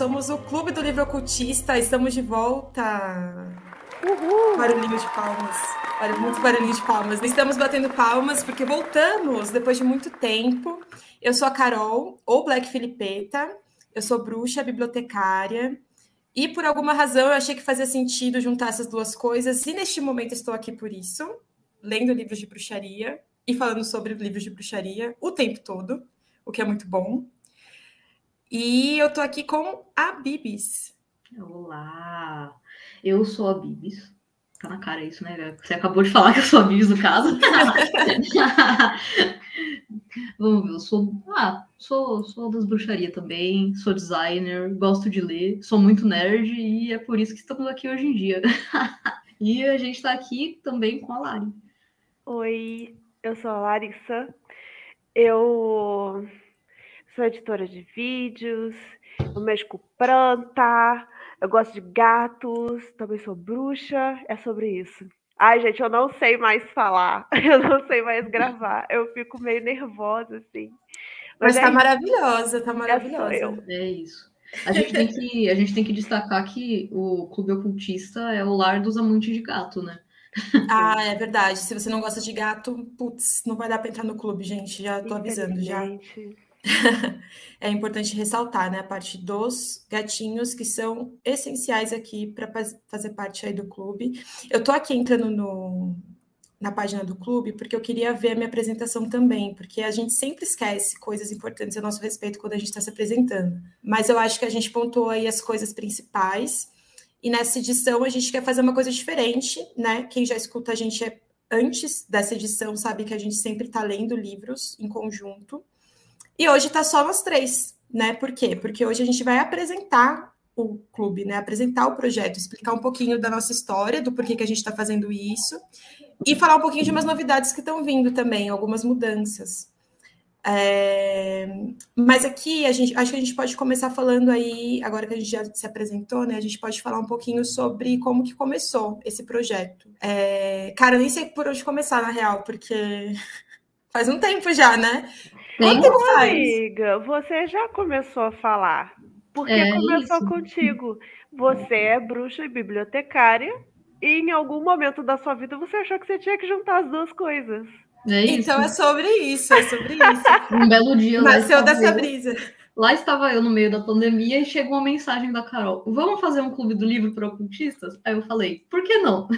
somos o Clube do Livro Ocultista, estamos de volta. Uhul. Barulhinho de palmas. Muito barulhinho de palmas. Estamos batendo palmas porque voltamos depois de muito tempo. Eu sou a Carol, ou Black Filipeta. Eu sou bruxa, bibliotecária. E por alguma razão eu achei que fazia sentido juntar essas duas coisas. E neste momento estou aqui por isso, lendo livros de bruxaria e falando sobre livros de bruxaria o tempo todo, o que é muito bom. E eu tô aqui com a Bibis. Olá, eu sou a Bibis. Tá na cara isso, né? Você acabou de falar que eu sou a Bibis no caso. Vamos ver, eu sou, ah, sou, sou das bruxarias também, sou designer, gosto de ler, sou muito nerd e é por isso que estamos aqui hoje em dia. e a gente está aqui também com a Lari. Oi, eu sou a Larissa. Eu sou editora de vídeos, eu mexo com planta, eu gosto de gatos, também sou bruxa, é sobre isso. Ai, gente, eu não sei mais falar, eu não sei mais gravar, eu fico meio nervosa, assim. Mas, Mas é tá isso. maravilhosa, tá maravilhosa. É isso. A gente, tem que, a gente tem que destacar que o Clube Ocultista é o lar dos amantes de gato, né? Ah, é verdade. Se você não gosta de gato, putz, não vai dar para entrar no clube, gente. Já tô avisando já. é importante ressaltar, né, a parte dos gatinhos que são essenciais aqui para fazer parte aí do clube. Eu tô aqui entrando no, na página do clube porque eu queria ver a minha apresentação também, porque a gente sempre esquece coisas importantes a nosso respeito quando a gente está se apresentando. Mas eu acho que a gente pontuou aí as coisas principais. E nessa edição a gente quer fazer uma coisa diferente, né? Quem já escuta a gente antes dessa edição sabe que a gente sempre está lendo livros em conjunto. E hoje está só nós três, né? Por quê? Porque hoje a gente vai apresentar o clube, né? Apresentar o projeto, explicar um pouquinho da nossa história, do porquê que a gente está fazendo isso, e falar um pouquinho de umas novidades que estão vindo também, algumas mudanças. É... Mas aqui a gente acho que a gente pode começar falando aí, agora que a gente já se apresentou, né? A gente pode falar um pouquinho sobre como que começou esse projeto. É... Cara, eu nem sei por onde começar, na real, porque faz um tempo já, né? Faz? Amiga, você já começou a falar. Porque é começou isso. contigo. Você é bruxa e bibliotecária, e em algum momento da sua vida você achou que você tinha que juntar as duas coisas. É então é sobre isso, é sobre isso. um belo dia. Nasceu dessa brisa. Lá estava eu no meio da pandemia e chegou uma mensagem da Carol: Vamos fazer um clube do livro para ocultistas? Aí eu falei: Por que não?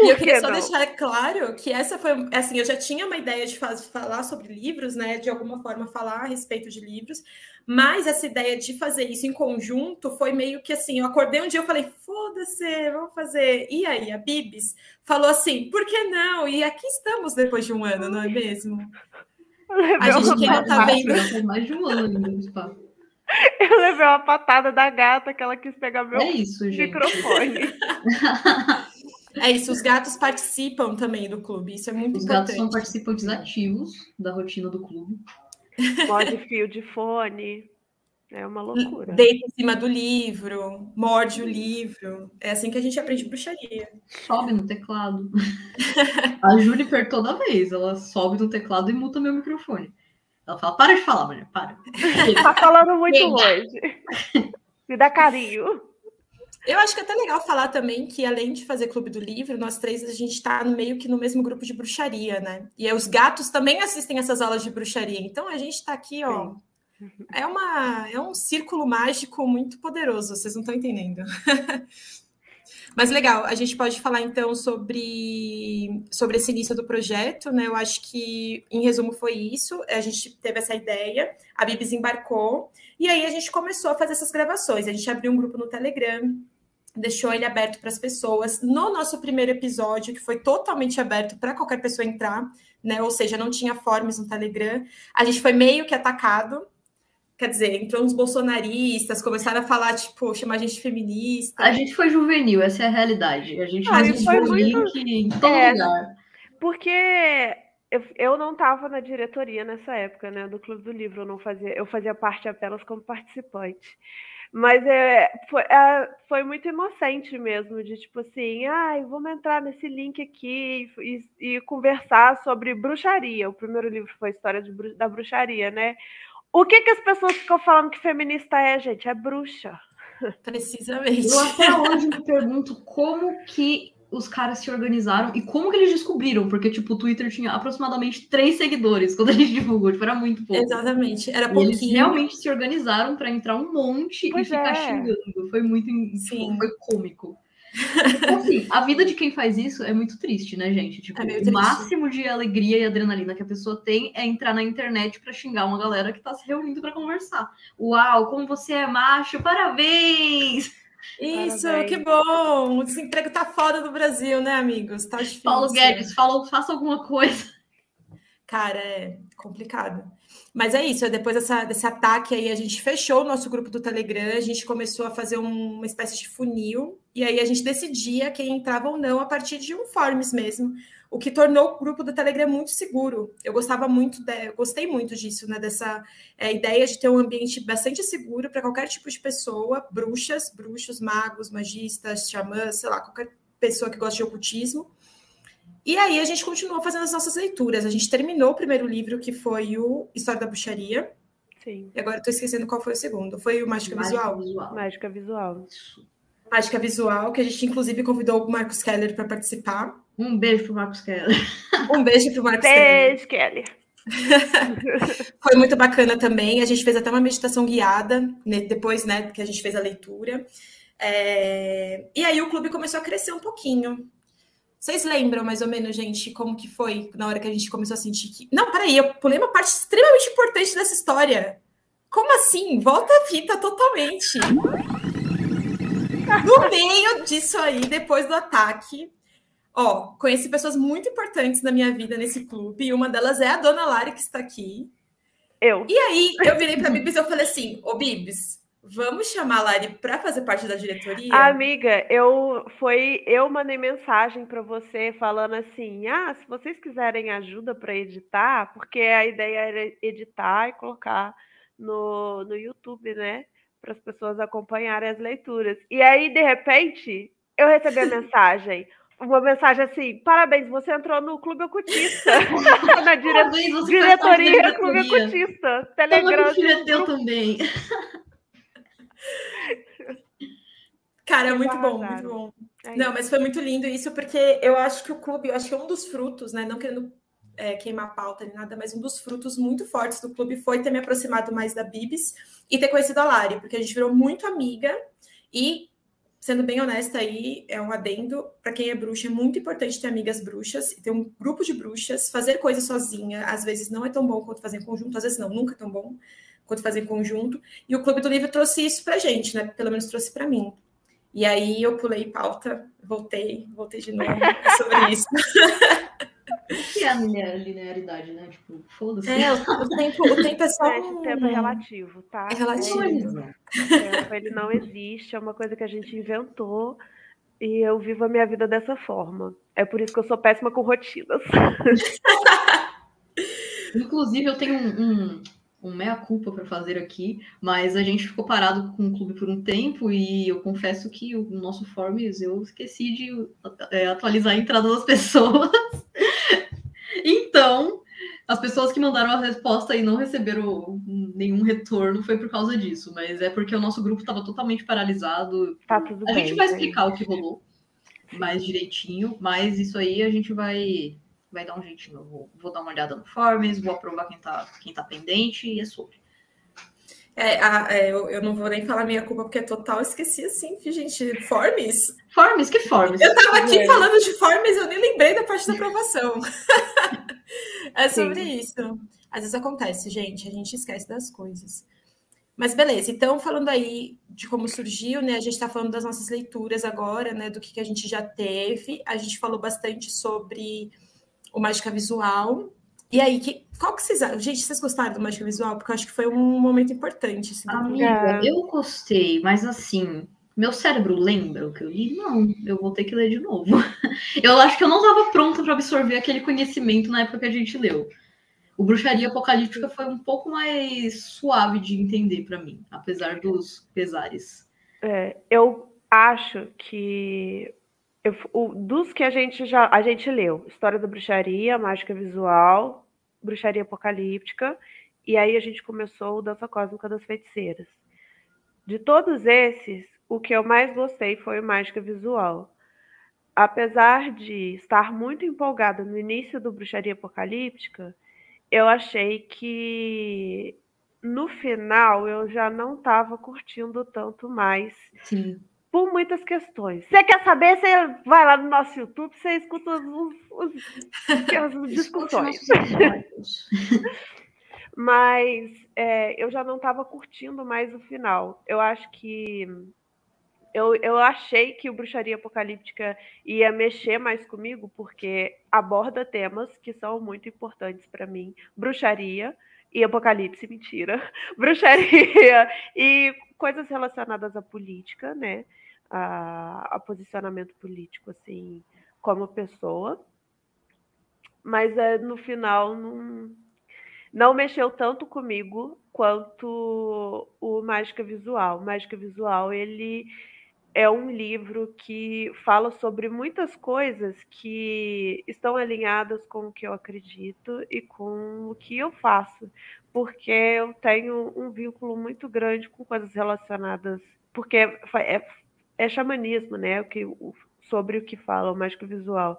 E eu queria só não? deixar claro que essa foi, assim, eu já tinha uma ideia de faz, falar sobre livros, né, de alguma forma falar a respeito de livros, mas essa ideia de fazer isso em conjunto foi meio que assim, eu acordei um dia eu falei, foda-se, vamos fazer. E aí a Bibis falou assim, por que não? E aqui estamos depois de um ano, não é mesmo? A gente que não tá vendo. Mais de um ano, Eu levei uma patada da gata que ela quis pegar meu é isso, microfone. É isso, os gatos participam também do clube, isso é muito os importante. Os gatos são participantes ativos da rotina do clube. Morde fio de fone, é uma loucura. Deita em cima do livro, morde o livro, é assim que a gente aprende bruxaria. Sobe no teclado. a Juniper toda vez, ela sobe no teclado e muta meu microfone. Ela fala, para de falar, mulher, para. tá falando muito longe. Me dá carinho. Eu acho que é até legal falar também que, além de fazer Clube do Livro, nós três a gente está meio que no mesmo grupo de bruxaria, né? E os gatos também assistem essas aulas de bruxaria. Então a gente está aqui, ó. É, uma, é um círculo mágico muito poderoso, vocês não estão entendendo. Mas legal, a gente pode falar então sobre, sobre esse início do projeto, né? Eu acho que, em resumo, foi isso. A gente teve essa ideia, a Bibis embarcou, e aí a gente começou a fazer essas gravações. A gente abriu um grupo no Telegram, deixou ele aberto para as pessoas. No nosso primeiro episódio, que foi totalmente aberto para qualquer pessoa entrar, né? Ou seja, não tinha forms no Telegram, a gente foi meio que atacado. Quer dizer, entrou uns bolsonaristas, começaram a falar, tipo, chamar a gente feminista. A gente foi juvenil, essa é a realidade. A gente ah, foi muito... em todo é, lugar. Porque eu, eu não estava na diretoria nessa época, né, do Clube do Livro, eu não fazia, eu fazia parte apenas como participante. Mas é, foi, é, foi muito inocente mesmo, de tipo assim, ai, ah, vamos entrar nesse link aqui e, e, conversar sobre bruxaria. O primeiro livro foi a História de, da Bruxaria, né? O que, que as pessoas ficam falando que feminista é, gente? É bruxa. Precisamente. Eu até hoje me pergunto como que os caras se organizaram e como que eles descobriram, porque, tipo, o Twitter tinha aproximadamente três seguidores quando a gente divulgou, tipo, era muito pouco. Exatamente, era pouquinho. eles realmente se organizaram para entrar um monte pois e ficar é. xingando. Foi muito, Sim. foi cômico. Então, assim, a vida de quem faz isso é muito triste, né, gente? Tipo, é o máximo de alegria e adrenalina que a pessoa tem é entrar na internet para xingar uma galera que tá se reunindo para conversar. Uau, como você é macho, parabéns! Isso, Parabéns. que bom! O desemprego tá foda no Brasil, né, amigos? Tá difícil. Paulo Guedes, fala, faça alguma coisa. Cara, é complicado. Mas é isso, depois dessa, desse ataque aí, a gente fechou o nosso grupo do Telegram, a gente começou a fazer um, uma espécie de funil, e aí a gente decidia quem entrava ou não a partir de um forms mesmo o que tornou o grupo do Telegram muito seguro. Eu gostava muito, de, eu gostei muito disso, né? Dessa é, ideia de ter um ambiente bastante seguro para qualquer tipo de pessoa, bruxas, bruxos, magos, magistas, xamãs, sei lá, qualquer pessoa que gosta de ocultismo. E aí a gente continuou fazendo as nossas leituras. A gente terminou o primeiro livro, que foi o História da Bruxaria. Sim. E agora estou esquecendo qual foi o segundo. Foi o Mágica, Mágica Visual? Visual. Mágica Visual. Mágica Visual, que a gente inclusive convidou o Marcos Keller para participar. Um beijo pro Marcos Keller. Um beijo pro Marcos beijo, Keller. Foi muito bacana também. A gente fez até uma meditação guiada né, depois, né, que a gente fez a leitura. É... E aí o clube começou a crescer um pouquinho. Vocês lembram mais ou menos, gente, como que foi na hora que a gente começou a sentir que. Não, peraí, eu pulei uma parte extremamente importante dessa história. Como assim? Volta a fita totalmente. No meio disso aí, depois do ataque, Ó, conheci pessoas muito importantes na minha vida nesse clube, e uma delas é a dona Lari, que está aqui. Eu. E aí, eu virei para a Bibs e eu falei assim: Ô Bibs, vamos chamar a Lari para fazer parte da diretoria? Amiga, eu foi eu mandei mensagem para você falando assim: ah, se vocês quiserem ajuda para editar, porque a ideia era editar e colocar no, no YouTube, né? Para as pessoas acompanharem as leituras. E aí, de repente, eu recebi a mensagem uma mensagem assim: parabéns, você entrou no Clube Ocultista. na dire... diretoria, diretoria Clube Ocultista. Telegram. Toma teu também. Cara, é muito bom, muito bom. É não, mas foi muito lindo isso, porque eu acho que o clube, eu acho que é um dos frutos, né? Não querendo é, queimar a pauta nem nada, mas um dos frutos muito fortes do clube foi ter me aproximado mais da Bibis e ter conhecido a Lari, porque a gente virou muito amiga e sendo bem honesta aí, é um adendo para quem é bruxa, é muito importante ter amigas bruxas, ter um grupo de bruxas, fazer coisas sozinha, às vezes não é tão bom quanto fazer em conjunto, às vezes não, nunca é tão bom quanto fazer em conjunto. E o Clube do Livro trouxe isso pra gente, né? Pelo menos trouxe para mim. E aí eu pulei pauta, voltei, voltei de novo sobre isso. O que é a linearidade, né? Tipo, foda-se. É, o, tempo, o tempo é só. É, o tempo é relativo, tá? É relativo. É, ele não existe, é uma coisa que a gente inventou e eu vivo a minha vida dessa forma. É por isso que eu sou péssima com rotinas. Inclusive, eu tenho um, um, um meia-culpa para fazer aqui, mas a gente ficou parado com o clube por um tempo e eu confesso que o nosso Forms eu esqueci de é, atualizar a entrada das pessoas. Então, as pessoas que mandaram a resposta e não receberam nenhum retorno foi por causa disso, mas é porque o nosso grupo estava totalmente paralisado. Tá tudo a bem, gente vai explicar o que rolou mais direitinho, mas isso aí a gente vai vai dar um jeitinho. vou, vou dar uma olhada no Forms, vou aprovar quem tá, quem tá pendente e é sobre. É, a, é, eu, eu, não vou nem falar minha culpa, porque é total esqueci assim, gente. Forms? Forms? Que forms? Eu tava aqui é. falando de forms, eu nem lembrei da parte da aprovação. é sobre Sim. isso. Às vezes acontece, gente, a gente esquece das coisas. Mas beleza, então falando aí de como surgiu, né? A gente está falando das nossas leituras agora, né? Do que, que a gente já teve. A gente falou bastante sobre o Mágica Visual, e aí, que, qual que vocês Gente, vocês gostaram do Mágica Visual? Porque eu acho que foi um momento importante. Assim, Amiga, eu gostei, mas assim, meu cérebro lembra o que eu li? Não, eu vou ter que ler de novo. Eu acho que eu não estava pronta para absorver aquele conhecimento na época que a gente leu. O Bruxaria Apocalíptica foi um pouco mais suave de entender para mim, apesar dos pesares. É, eu acho que eu, o, dos que a gente já a gente leu, História da Bruxaria, Mágica Visual, Bruxaria Apocalíptica e aí a gente começou o Dança Cósmica das Feiticeiras. De todos esses, o que eu mais gostei foi o Mágica Visual. Apesar de estar muito empolgada no início do Bruxaria Apocalíptica, eu achei que no final eu já não estava curtindo tanto mais. Sim. Por muitas questões. Você quer saber? Você vai lá no nosso YouTube, você escuta os, os, as discussões. Mas é, eu já não estava curtindo mais o final. Eu acho que eu, eu achei que o Bruxaria Apocalíptica ia mexer mais comigo, porque aborda temas que são muito importantes para mim. Bruxaria e apocalipse, mentira. Bruxaria e coisas relacionadas à política, né? A, a posicionamento político, assim, como pessoa. Mas é, no final não, não mexeu tanto comigo quanto o Mágica Visual. O Mágica Visual, ele é um livro que fala sobre muitas coisas que estão alinhadas com o que eu acredito e com o que eu faço, porque eu tenho um vínculo muito grande com coisas relacionadas, porque é, é, é xamanismo, né? O que, sobre o que fala o mágico visual.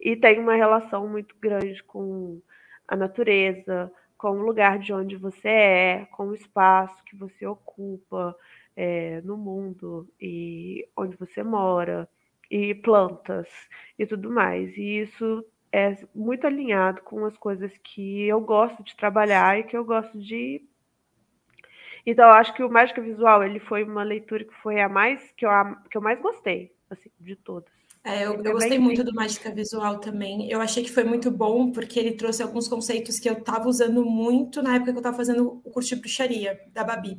E tem uma relação muito grande com a natureza, com o lugar de onde você é, com o espaço que você ocupa, é, no mundo e onde você mora e plantas e tudo mais. E isso é muito alinhado com as coisas que eu gosto de trabalhar e que eu gosto de. Então, eu acho que o Mágica Visual ele foi uma leitura que foi a mais que eu, que eu mais gostei, assim, de todas. É, eu, eu gostei muito do Mágica Visual também. Eu achei que foi muito bom porque ele trouxe alguns conceitos que eu estava usando muito na época que eu estava fazendo o curso de bruxaria da Babi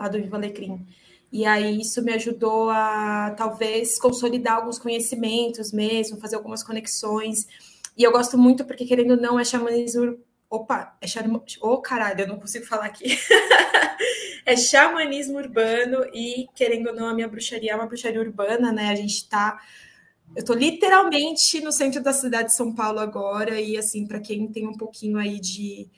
lá do Viva Alecrim. E aí isso me ajudou a talvez consolidar alguns conhecimentos mesmo, fazer algumas conexões. E eu gosto muito porque, querendo ou não, é xamanismo. Opa, é xamanismo. Oh, caralho, eu não consigo falar aqui. é xamanismo urbano e, querendo ou não, a minha bruxaria é uma bruxaria urbana, né? A gente tá. Eu tô literalmente no centro da cidade de São Paulo agora, e assim, para quem tem um pouquinho aí de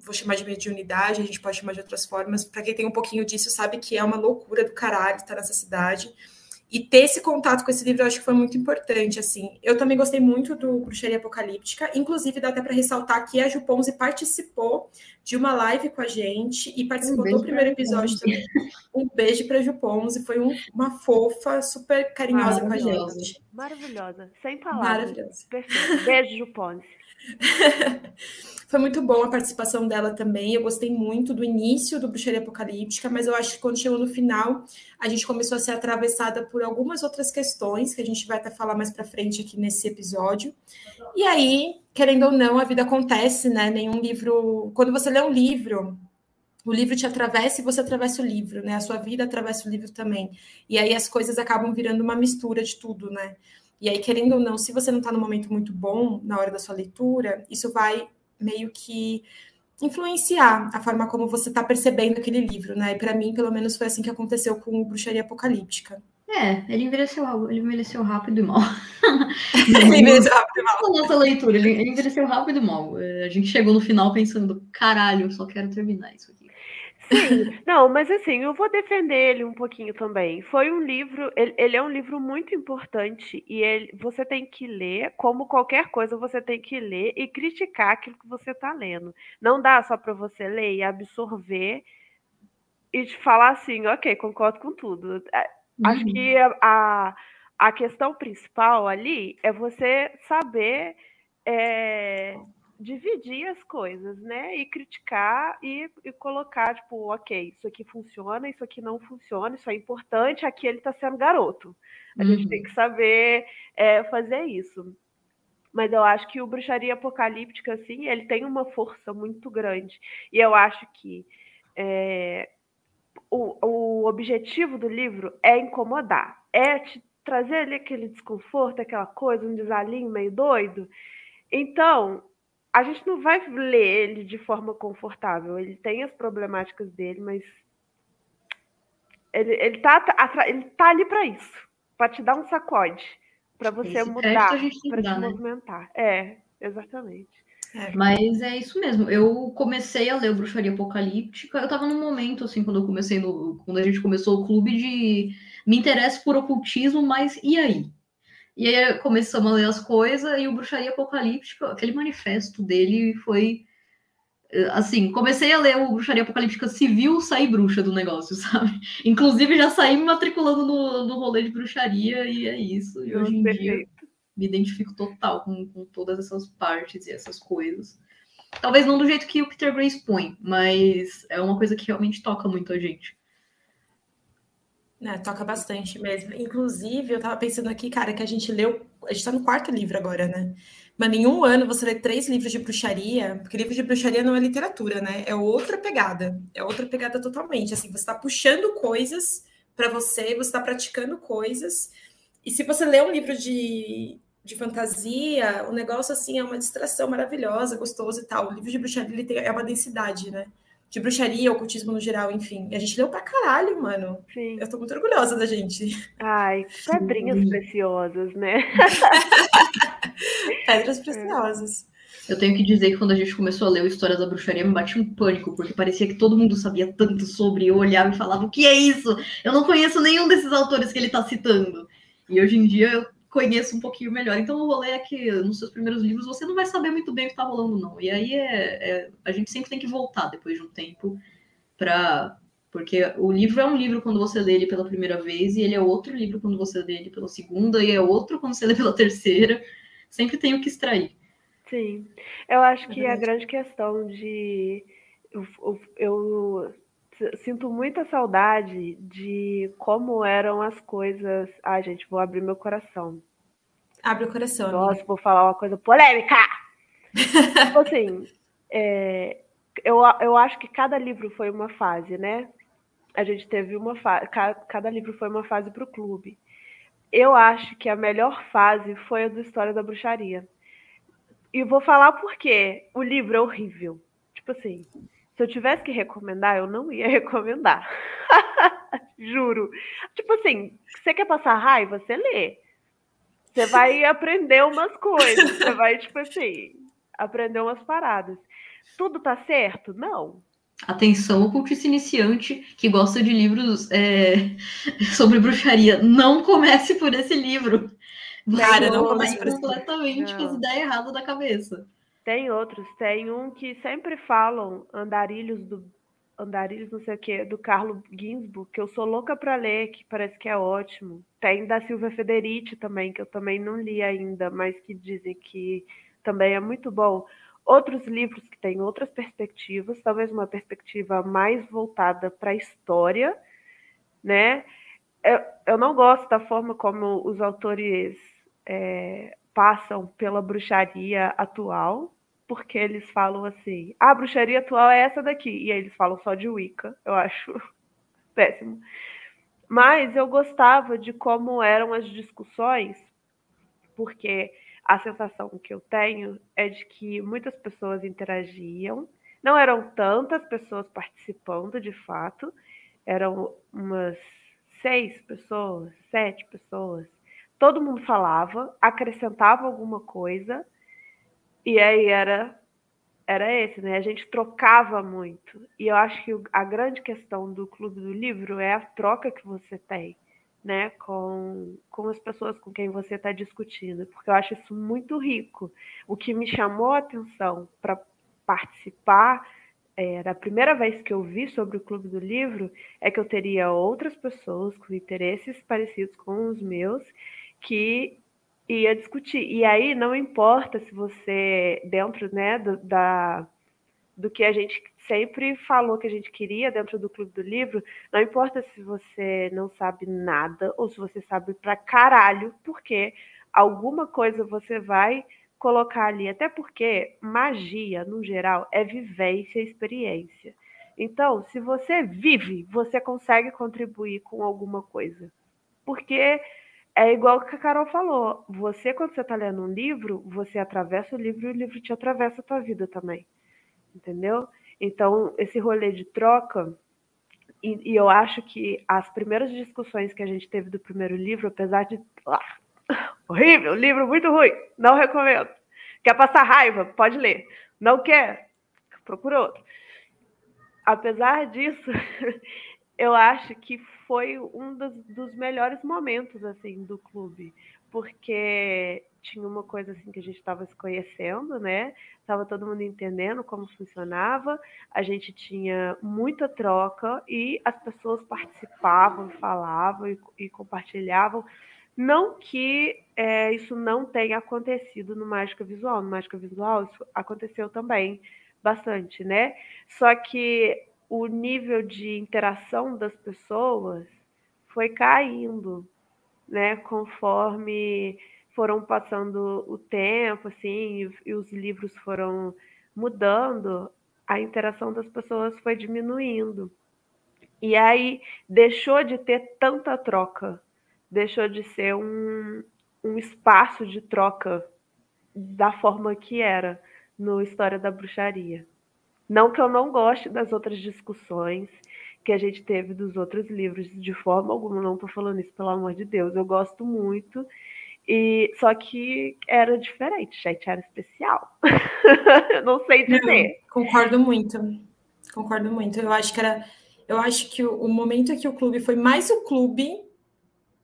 vou chamar de mediunidade, a gente pode chamar de outras formas. Para quem tem um pouquinho disso, sabe que é uma loucura do caralho estar nessa cidade. E ter esse contato com esse livro eu acho que foi muito importante, assim. Eu também gostei muito do Bruxaria Apocalíptica, inclusive dá até para ressaltar que a Ju Ponzi participou de uma live com a gente e participou um do primeiro episódio também. Um beijo para a Ju Ponzi, foi um, uma fofa, super carinhosa com a gente. Maravilhosa, sem palavras. Maravilhosa. Perfeito. Beijo, Ju Ponzi. Foi muito bom a participação dela também. Eu gostei muito do início do Bruxaria Apocalíptica, mas eu acho que quando chegou no final, a gente começou a ser atravessada por algumas outras questões que a gente vai até falar mais para frente aqui nesse episódio. E aí, querendo ou não, a vida acontece, né? Nenhum livro. Quando você lê um livro, o livro te atravessa e você atravessa o livro, né? A sua vida atravessa o livro também. E aí as coisas acabam virando uma mistura de tudo, né? E aí, querendo ou não, se você não está num momento muito bom na hora da sua leitura, isso vai meio que influenciar a forma como você está percebendo aquele livro, né? E para mim, pelo menos, foi assim que aconteceu com o Bruxaria Apocalíptica. É, ele envelheceu, ele envelheceu rápido e mal. ele envelheceu rápido e mal. Nossa leitura, ele, ele envelheceu rápido e mal. É, a gente chegou no final pensando, caralho, eu só quero terminar isso aqui. Sim, não, mas assim, eu vou defender ele um pouquinho também. Foi um livro, ele, ele, é um livro muito importante e ele, você tem que ler, como qualquer coisa, você tem que ler e criticar aquilo que você está lendo. Não dá só para você ler e absorver e te falar assim, ok, concordo com tudo. É, acho uhum. que a, a questão principal ali é você saber. É, dividir as coisas, né? E criticar e, e, colocar, tipo, ok, isso aqui funciona, isso aqui não funciona, isso é importante, aqui ele está sendo garoto. A uhum. gente tem que saber é, fazer isso. Mas eu acho que o Bruxaria Apocalíptica, assim, ele tem uma força muito grande. E eu acho que é, o, o objetivo do livro é incomodar, é te trazer ali aquele desconforto, aquela coisa, um desalinho meio doido. Então, a gente não vai ler ele de forma confortável. Ele tem as problemáticas dele, mas ele, ele, tá, ele tá ali para isso para te dar um sacode, para você Esse mudar, para te né? movimentar. É, exatamente. É. Mas é isso mesmo. Eu comecei a ler Bruxaria Apocalíptica. Eu tava num momento, assim, quando eu comecei no. Quando a gente começou o clube de. Me interesso por ocultismo, mas e aí? E aí começamos a ler as coisas e o Bruxaria Apocalíptica, aquele manifesto dele foi assim, comecei a ler o Bruxaria Apocalíptica Civil, saí bruxa do negócio, sabe? Inclusive, já saí me matriculando no, no rolê de bruxaria e é isso. E hoje em dia me identifico total com, com todas essas partes e essas coisas. Talvez não do jeito que o Peter Grace põe, mas é uma coisa que realmente toca muito a gente. É, toca bastante mesmo. Inclusive, eu tava pensando aqui, cara, que a gente leu. A gente tá no quarto livro agora, né? Mas em um ano você lê três livros de bruxaria, porque livro de bruxaria não é literatura, né? É outra pegada. É outra pegada totalmente. Assim, você está puxando coisas para você, você está praticando coisas. E se você lê um livro de, de fantasia, o negócio assim é uma distração maravilhosa, gostoso e tal. O livro de bruxaria ele tem, é uma densidade, né? De bruxaria, ocultismo no geral, enfim. E a gente leu pra caralho, mano. Sim. Eu tô muito orgulhosa da gente. Ai, pedrinhas preciosas, né? Pedras preciosas. Eu tenho que dizer que quando a gente começou a ler o História da Bruxaria, me bati um pânico, porque parecia que todo mundo sabia tanto sobre. Eu olhava e falava: o que é isso? Eu não conheço nenhum desses autores que ele está citando. E hoje em dia eu conheço um pouquinho melhor. Então o rolê é que nos seus primeiros livros você não vai saber muito bem o que está rolando, não. E aí é, é, a gente sempre tem que voltar depois de um tempo para porque o livro é um livro quando você lê ele pela primeira vez, e ele é outro livro quando você lê ele pela segunda, e é outro quando você lê pela terceira sempre tem o que extrair. Sim, eu acho que a grande questão de. Eu, eu, sinto muita saudade de como eram as coisas. Ai, gente, vou abrir meu coração. Abre o coração. Nossa, amiga. vou falar uma coisa polêmica! tipo assim, é, eu, eu acho que cada livro foi uma fase, né? A gente teve uma fase. Cada livro foi uma fase para o clube eu acho que a melhor fase foi a do História da Bruxaria. E vou falar por quê. O livro é horrível. Tipo assim, se eu tivesse que recomendar, eu não ia recomendar. Juro. Tipo assim, você quer passar raiva, você lê. Você vai aprender umas coisas. Você vai, tipo assim, aprender umas paradas. Tudo tá certo? Não. Atenção, ocultista iniciante que gosta de livros é, sobre bruxaria. Não comece por esse livro. Cara, não comece por completamente com as ideias erradas da cabeça. Tem outros. Tem um que sempre falam, Andarilhos do Andarilhos, não sei o que, do Carlo Ginsburg, que eu sou louca para ler, que parece que é ótimo. Tem da Silvia Federici também, que eu também não li ainda, mas que dizem que também é muito bom outros livros que têm outras perspectivas, talvez uma perspectiva mais voltada para a história, né? Eu, eu, não gosto da forma como os autores é, passam pela bruxaria atual, porque eles falam assim: ah, a bruxaria atual é essa daqui, e aí eles falam só de Wicca, eu acho péssimo. Mas eu gostava de como eram as discussões, porque a sensação que eu tenho é de que muitas pessoas interagiam, não eram tantas pessoas participando de fato, eram umas seis pessoas, sete pessoas. Todo mundo falava, acrescentava alguma coisa, e aí era era esse, né? A gente trocava muito. E eu acho que a grande questão do Clube do Livro é a troca que você tem né, com, com as pessoas com quem você está discutindo, porque eu acho isso muito rico. O que me chamou a atenção para participar é, da primeira vez que eu vi sobre o Clube do Livro é que eu teria outras pessoas com interesses parecidos com os meus que ia discutir. E aí não importa se você, dentro né, do, da, do que a gente sempre falou que a gente queria dentro do Clube do Livro, não importa se você não sabe nada ou se você sabe pra caralho, porque alguma coisa você vai colocar ali, até porque magia, no geral, é vivência e experiência. Então, se você vive, você consegue contribuir com alguma coisa. Porque é igual que a Carol falou, você quando você está lendo um livro, você atravessa o livro e o livro te atravessa a tua vida também. Entendeu? Então, esse rolê de troca, e, e, eu acho que as primeiras discussões que a gente teve do primeiro livro, apesar de. Ah, horrível, livro muito ruim, não recomendo. Quer passar raiva? Pode ler. Não quer? Procura outro. Apesar disso, eu acho que foi um dos, dos melhores momentos assim do clube, porque tinha uma coisa assim que a gente estava se conhecendo, né? Tava todo mundo entendendo como funcionava, a gente tinha muita troca e as pessoas participavam, falavam e, e compartilhavam. Não que é, isso não tenha acontecido no Mágica Visual. No Mágica Visual isso aconteceu também bastante, né? Só que o nível de interação das pessoas foi caindo, né? Conforme foram passando o tempo, assim, e, os livros foram mudando, a interação das pessoas foi diminuindo. E aí deixou de ter tanta troca deixou de ser um, um espaço de troca da forma que era no História da Bruxaria. Não que eu não goste das outras discussões que a gente teve dos outros livros, de forma alguma, não estou falando isso, pelo amor de Deus, eu gosto muito. E só que era diferente, gente, era especial. não sei dizer. Não, concordo muito. Concordo muito. Eu acho que era eu acho que o, o momento que o clube foi mais o clube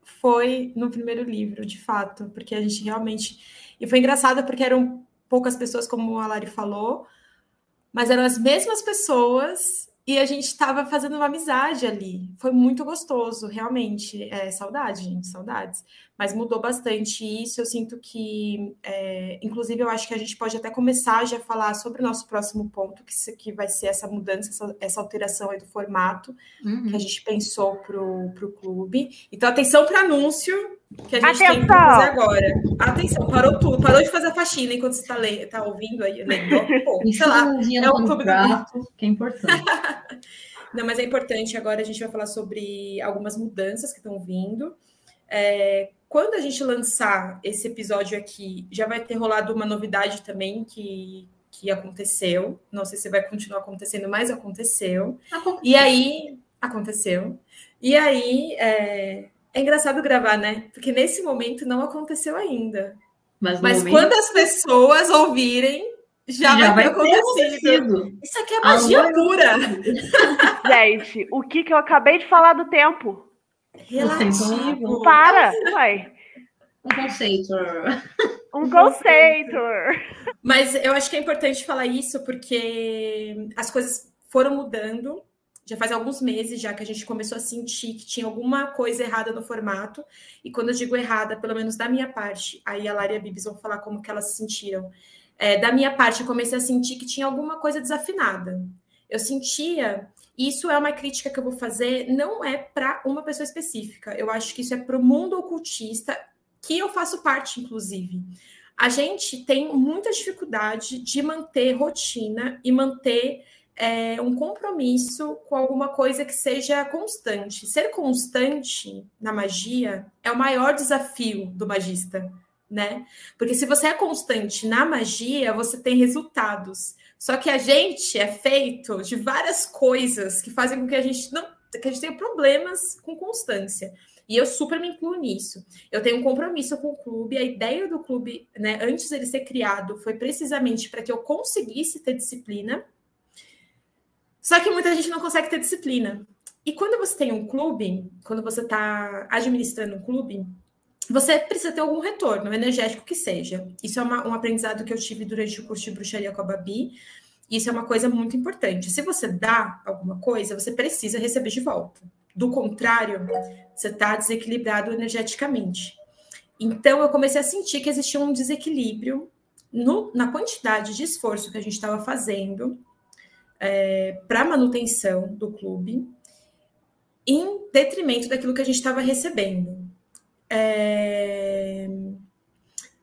foi no primeiro livro, de fato, porque a gente realmente. E foi engraçado porque eram poucas pessoas, como a Lari falou, mas eram as mesmas pessoas e a gente estava fazendo uma amizade ali. Foi muito gostoso, realmente. É, saudade, gente, saudades. Mas mudou bastante isso. Eu sinto que, é, inclusive, eu acho que a gente pode até começar já a falar sobre o nosso próximo ponto, que, que vai ser essa mudança, essa, essa alteração aí do formato uhum. que a gente pensou para o clube. Então, atenção para o anúncio que a gente Atenção. tem que fazer agora. Atenção, parou tudo, parou de fazer a faxina enquanto você está tá ouvindo aí, lendo. Pô, sei lá, é o clube do que é importante. Não, mas é importante. Agora a gente vai falar sobre algumas mudanças que estão vindo. É, quando a gente lançar esse episódio aqui, já vai ter rolado uma novidade também que, que aconteceu. Não sei se vai continuar acontecendo, mas aconteceu. aconteceu. E aí, aconteceu. E aí, é, é engraçado gravar, né? Porque nesse momento não aconteceu ainda. Mas, Mas momento... quando as pessoas ouvirem, já, já vai, ter, vai acontecido. acontecido. Isso aqui é magia Alô, pura. Gente, o que, que eu acabei de falar do tempo? Relativo. Para, uai. Um conceito. Um conceito. Mas eu acho que é importante falar isso porque as coisas foram mudando já faz alguns meses já que a gente começou a sentir que tinha alguma coisa errada no formato. E quando eu digo errada, pelo menos da minha parte, aí a Lara e a Bibis vão falar como que elas se sentiram. É, da minha parte, eu comecei a sentir que tinha alguma coisa desafinada. Eu sentia, e isso é uma crítica que eu vou fazer, não é para uma pessoa específica. Eu acho que isso é para o mundo ocultista, que eu faço parte, inclusive. A gente tem muita dificuldade de manter rotina e manter é, um compromisso com alguma coisa que seja constante. Ser constante na magia é o maior desafio do magista, né? Porque se você é constante na magia, você tem resultados. Só que a gente é feito de várias coisas que fazem com que a gente não que a gente tenha problemas com constância. E eu super me incluo nisso. Eu tenho um compromisso com o clube. A ideia do clube, né, antes dele ser criado, foi precisamente para que eu conseguisse ter disciplina só que muita gente não consegue ter disciplina. E quando você tem um clube, quando você está administrando um clube, você precisa ter algum retorno, energético que seja. Isso é uma, um aprendizado que eu tive durante o curso de bruxaria com a Babi. Isso é uma coisa muito importante. Se você dá alguma coisa, você precisa receber de volta. Do contrário, você está desequilibrado energeticamente. Então, eu comecei a sentir que existia um desequilíbrio no, na quantidade de esforço que a gente estava fazendo é, para manutenção do clube, em detrimento daquilo que a gente estava recebendo. É...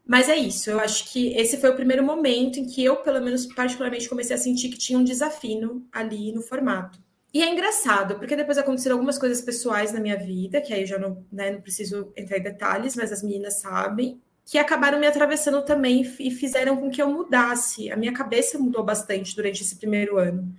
Mas é isso, eu acho que esse foi o primeiro momento em que eu, pelo menos particularmente, comecei a sentir que tinha um desafio ali no formato. E é engraçado, porque depois aconteceram algumas coisas pessoais na minha vida, que aí eu já não, né, não preciso entrar em detalhes, mas as meninas sabem que acabaram me atravessando também e fizeram com que eu mudasse. A minha cabeça mudou bastante durante esse primeiro ano.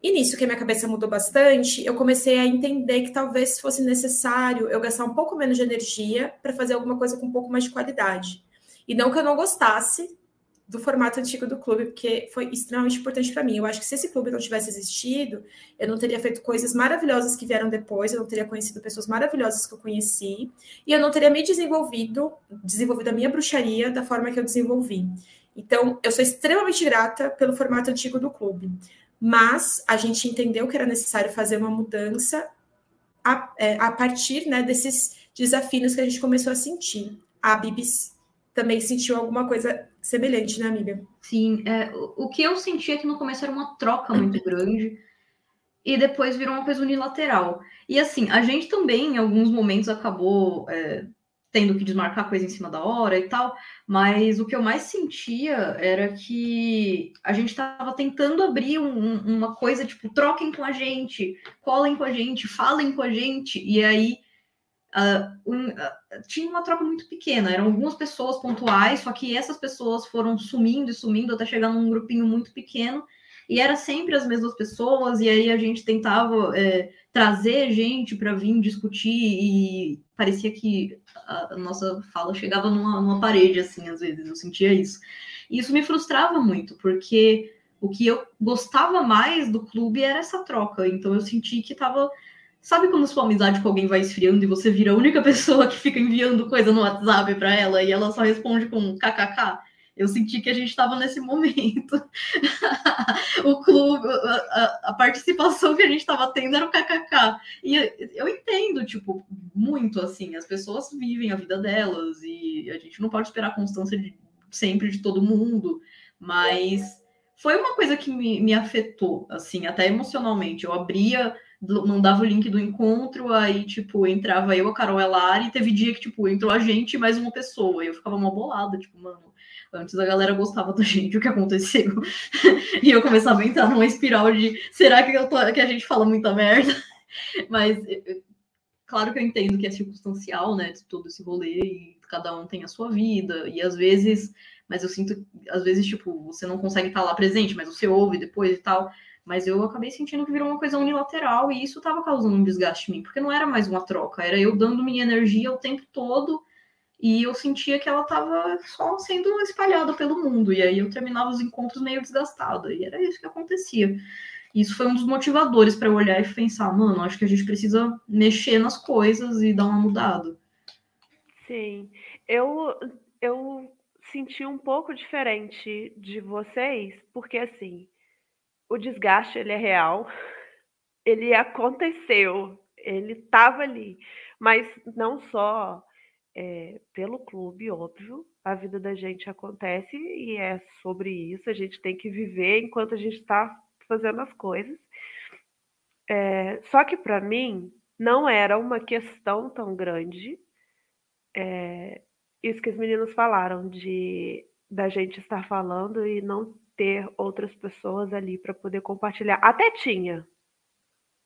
E nisso que a minha cabeça mudou bastante, eu comecei a entender que talvez fosse necessário eu gastar um pouco menos de energia para fazer alguma coisa com um pouco mais de qualidade. E não que eu não gostasse do formato antigo do clube, porque foi extremamente importante para mim. Eu acho que se esse clube não tivesse existido, eu não teria feito coisas maravilhosas que vieram depois, eu não teria conhecido pessoas maravilhosas que eu conheci, e eu não teria me desenvolvido, desenvolvido a minha bruxaria da forma que eu desenvolvi. Então, eu sou extremamente grata pelo formato antigo do clube. Mas a gente entendeu que era necessário fazer uma mudança a, é, a partir né, desses desafios que a gente começou a sentir. A Bibis também sentiu alguma coisa semelhante, né, amiga? Sim, é, o, que eu senti é que no começo era uma troca muito grande e depois virou uma coisa unilateral. E assim, a gente também, em alguns momentos, acabou é, tendo que desmarcar coisa em cima da hora e tal, mas o que eu mais sentia era que a gente estava tentando abrir um, uma coisa tipo, troquem com a gente, colem com a gente, falem com a gente, e aí Uh, um, uh, tinha uma troca muito pequena, eram algumas pessoas pontuais, só que essas pessoas foram sumindo e sumindo até chegar num grupinho muito pequeno, e era sempre as mesmas pessoas, e aí a gente tentava é, trazer gente para vir discutir, e parecia que a, nossa fala chegava numa, numa parede, assim, às vezes, eu sentia isso. E isso me frustrava muito, porque o que eu gostava mais do clube era essa troca, então eu senti que estava Sabe quando sua amizade com alguém vai esfriando e você vira a única pessoa que fica enviando coisa no WhatsApp para ela e ela só responde com kkk? Eu senti que a gente estava nesse momento. o clube, a, a, participação que a gente estava tendo era o kkk. E eu entendo, tipo, muito assim, as pessoas vivem a vida delas e a gente não pode esperar a constância de, sempre de todo mundo, mas foi uma coisa que me, me afetou, assim, até emocionalmente. Eu abria mandava o link do encontro, aí, tipo, entrava eu, a Carol Elari, e teve dia que, tipo, entrou a gente e mais uma pessoa, e eu ficava mal bolada, tipo, mano, antes a galera gostava da gente, o que aconteceu? e eu começava a entrar numa espiral de, será que, eu tô, que a gente fala muita merda? Mas, claro que eu entendo que é circunstancial, né, de todo esse rolê, e cada um tem a sua vida, e às vezes, mas eu sinto, às vezes, tipo, você não consegue estar lá presente, mas você ouve depois e tal, mas eu acabei sentindo que virou uma coisa unilateral e isso estava causando um desgaste em mim, porque não era mais uma troca, era eu dando minha energia o tempo todo e eu sentia que ela estava só sendo espalhada pelo mundo. E aí eu terminava os encontros meio desgastada, e era isso que acontecia. Isso foi um dos motivadores para eu olhar e pensar, mano, acho que a gente precisa mexer nas coisas e dar uma mudada. Sim, eu eu senti um pouco diferente de vocês, porque assim, o desgaste ele é real, ele aconteceu, ele estava ali, mas não só é, pelo clube, óbvio, a vida da gente acontece e é sobre isso, a gente tem que viver enquanto a gente está fazendo as coisas. É, só que para mim não era uma questão tão grande. É, isso que os meninos falaram de da gente estar falando e não ter outras pessoas ali para poder compartilhar. Até tinha,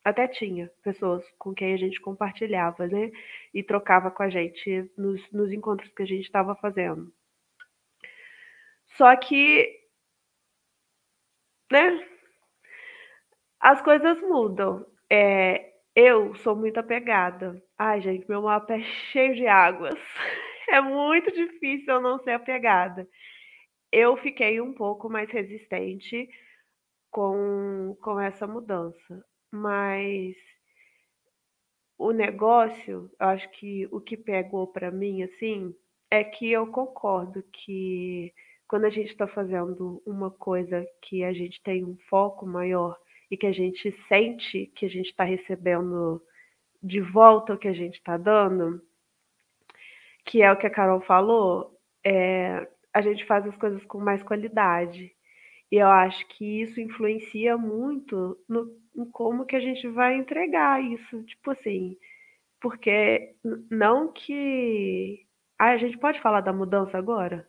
até tinha pessoas com quem a gente compartilhava, né? E trocava com a gente nos, nos encontros que a gente estava fazendo. Só que, né? As coisas mudam. É, eu sou muito apegada. Ai, gente, meu mapa é cheio de águas. É muito difícil eu não ser apegada eu fiquei um pouco mais resistente com, com essa mudança. Mas o negócio, eu acho que o que pegou para mim, assim, é que eu concordo que quando a gente está fazendo uma coisa que a gente tem um foco maior e que a gente sente que a gente está recebendo de volta o que a gente está dando, que é o que a Carol falou, é, a gente faz as coisas com mais qualidade. E eu acho que isso influencia muito no, em como que a gente vai entregar isso. Tipo assim, porque não que. Ah, a gente pode falar da mudança agora?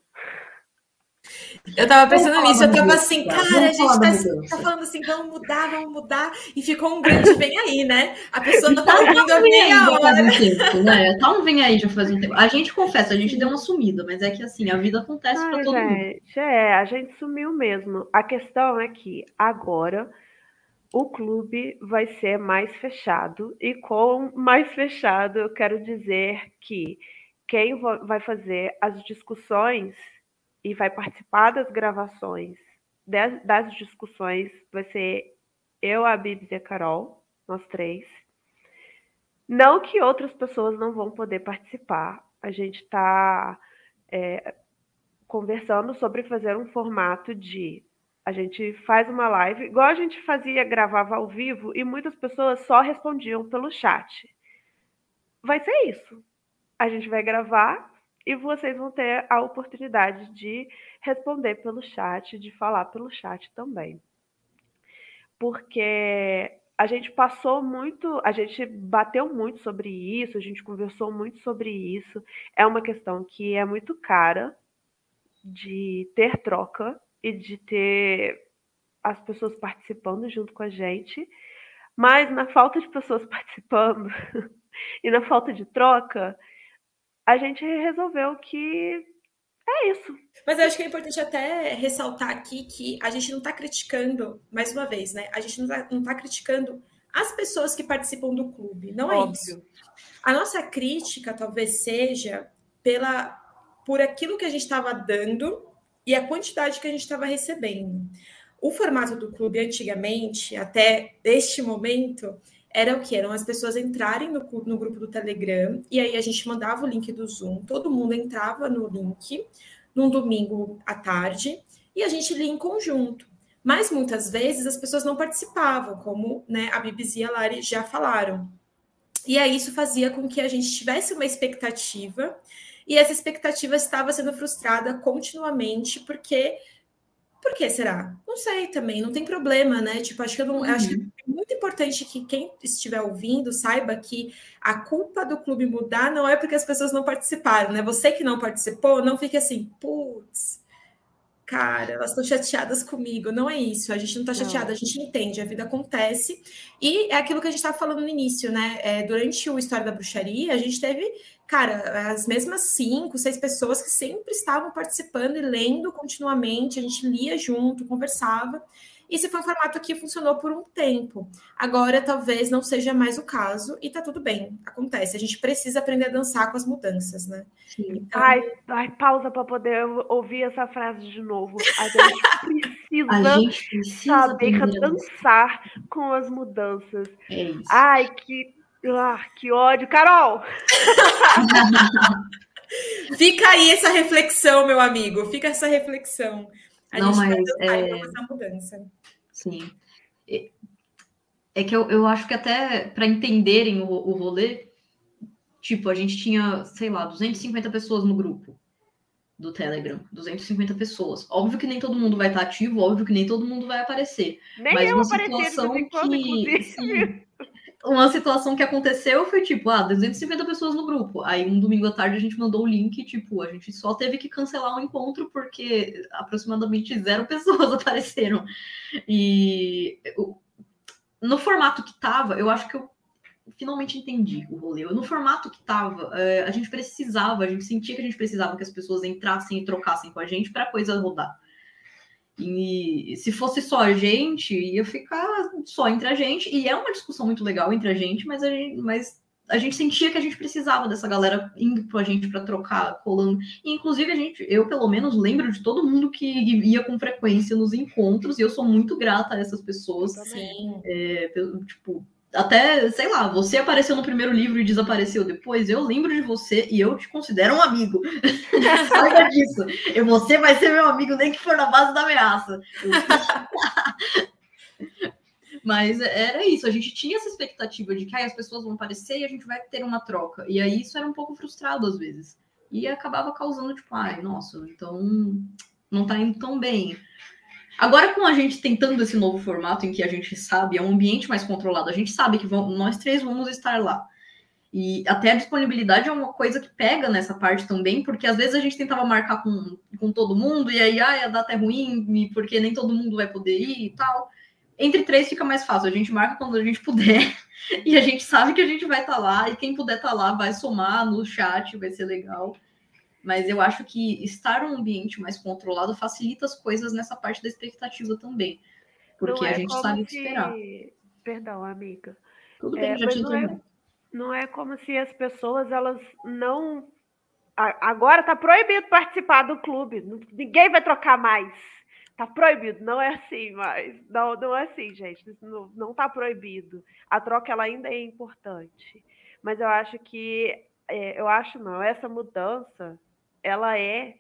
Eu tava pensando nisso, eu tava assim, cara, a gente tá, tá, falando assim, vamos mudar, vamos mudar, e ficou um grande vem aí, né? A pessoa não tá ouvindo a meia hora. Um tempo, né? Tá um vem aí já faz um tempo. A gente confessa, a gente deu uma sumida, mas é que assim, a vida acontece Ai, pra todo gente, mundo. É, a gente sumiu mesmo. A questão é que agora o clube vai ser mais fechado, e com mais fechado eu quero dizer que quem vai fazer as discussões e vai participar das gravações, das discussões, vai ser eu, a Bibs e a Carol, nós três. Não que outras pessoas não vão poder participar. A gente está é, conversando sobre fazer um formato de a gente faz uma live, igual a gente fazia, gravava ao vivo, e muitas pessoas só respondiam pelo chat. Vai ser isso. A gente vai gravar e vocês vão ter a oportunidade de responder pelo chat, de falar pelo chat também. Porque a gente passou muito, a gente bateu muito sobre isso, a gente conversou muito sobre isso. É uma questão que é muito cara de ter troca e de ter as pessoas participando junto com a gente, mas na falta de pessoas participando e na falta de troca, a gente resolveu que é isso. Mas eu acho que é importante até ressaltar aqui que a gente não está criticando, mais uma vez, né? A gente não está tá criticando as pessoas que participam do clube, não é Óbvio. isso. A nossa crítica talvez seja pela por aquilo que a gente estava dando e a quantidade que a gente estava recebendo. O formato do clube antigamente, até este momento, era o que? Eram as pessoas entrarem no, no grupo do Telegram e aí a gente mandava o link do Zoom, todo mundo entrava no link num domingo à tarde e a gente lia em conjunto. Mas muitas vezes as pessoas não participavam, como né, a Bibis e a Lari já falaram. E aí isso fazia com que a gente tivesse uma expectativa e essa expectativa estava sendo frustrada continuamente, porque. Por que será? Não sei também, não tem problema, né? Tipo, acho que eu não. Uhum. Acho que é muito importante que quem estiver ouvindo saiba que a culpa do clube mudar não é porque as pessoas não participaram, né? Você que não participou, não fique assim, putz, cara, elas estão chateadas comigo. Não é isso, a gente não está chateada, a gente entende, a vida acontece. E é aquilo que a gente estava falando no início, né? É, durante o História da Bruxaria, a gente teve, cara, as mesmas cinco, seis pessoas que sempre estavam participando e lendo continuamente, a gente lia junto, conversava. Esse foi um formato que funcionou por um tempo. Agora, talvez não seja mais o caso, e tá tudo bem, acontece. A gente precisa aprender a dançar com as mudanças, né? Então... Ai, ai, pausa para poder ouvir essa frase de novo. A gente precisa, a gente precisa saber dançar com as mudanças. É ai, que, ah, que ódio. Carol! Fica aí essa reflexão, meu amigo. Fica essa reflexão. A não, gente mas é... essa mudança. Sim. É que eu, eu acho que até para entenderem o, o rolê, tipo, a gente tinha, sei lá, 250 pessoas no grupo do Telegram. 250 pessoas. Óbvio que nem todo mundo vai estar ativo, óbvio que nem todo mundo vai aparecer. Nem mas uma situação que. Sim, uma situação que aconteceu foi tipo, ah, 250 pessoas no grupo. Aí um domingo à tarde a gente mandou o link, tipo, a gente só teve que cancelar o um encontro porque aproximadamente zero pessoas apareceram. E no formato que tava, eu acho que eu finalmente entendi o rolê. No formato que tava, eh, a gente precisava, a gente sentia que a gente precisava que as pessoas entrassem e trocassem com a gente para a coisa rodar. E se fosse só a gente, ia ficar só entre a gente. E é uma discussão muito legal entre a gente, mas a gente, mas a gente sentia que a gente precisava dessa galera indo com a gente para trocar, colando. E, inclusive, a gente, eu pelo menos lembro de todo mundo que ia com frequência nos encontros, e eu sou muito grata a essas pessoas. Sim. É, tipo, até, sei lá, você apareceu no primeiro livro e desapareceu depois, eu lembro de você e eu te considero um amigo. Saiba disso. E você vai ser meu amigo, nem que for na base da ameaça. Mas era isso, a gente tinha essa expectativa de que ah, as pessoas vão aparecer e a gente vai ter uma troca. E aí isso era um pouco frustrado às vezes. E acabava causando, tipo, ai, nossa, então não tá indo tão bem. Agora, com a gente tentando esse novo formato em que a gente sabe, é um ambiente mais controlado, a gente sabe que vamos, nós três vamos estar lá. E até a disponibilidade é uma coisa que pega nessa parte também, porque às vezes a gente tentava marcar com, com todo mundo, e aí ah, a data é ruim, porque nem todo mundo vai poder ir e tal. Entre três fica mais fácil, a gente marca quando a gente puder, e a gente sabe que a gente vai estar lá, e quem puder estar lá vai somar no chat, vai ser legal. Mas eu acho que estar num ambiente mais controlado facilita as coisas nessa parte da expectativa também. Porque é a gente sabe se... esperar. Perdão, amiga. Tudo bem, é, já te não é, não é como se as pessoas elas não agora tá proibido participar do clube. Ninguém vai trocar mais. Tá proibido. Não é assim, mas não, não é assim, gente. Não, não tá proibido. A troca ela ainda é importante. Mas eu acho que é, eu acho não. Essa mudança ela é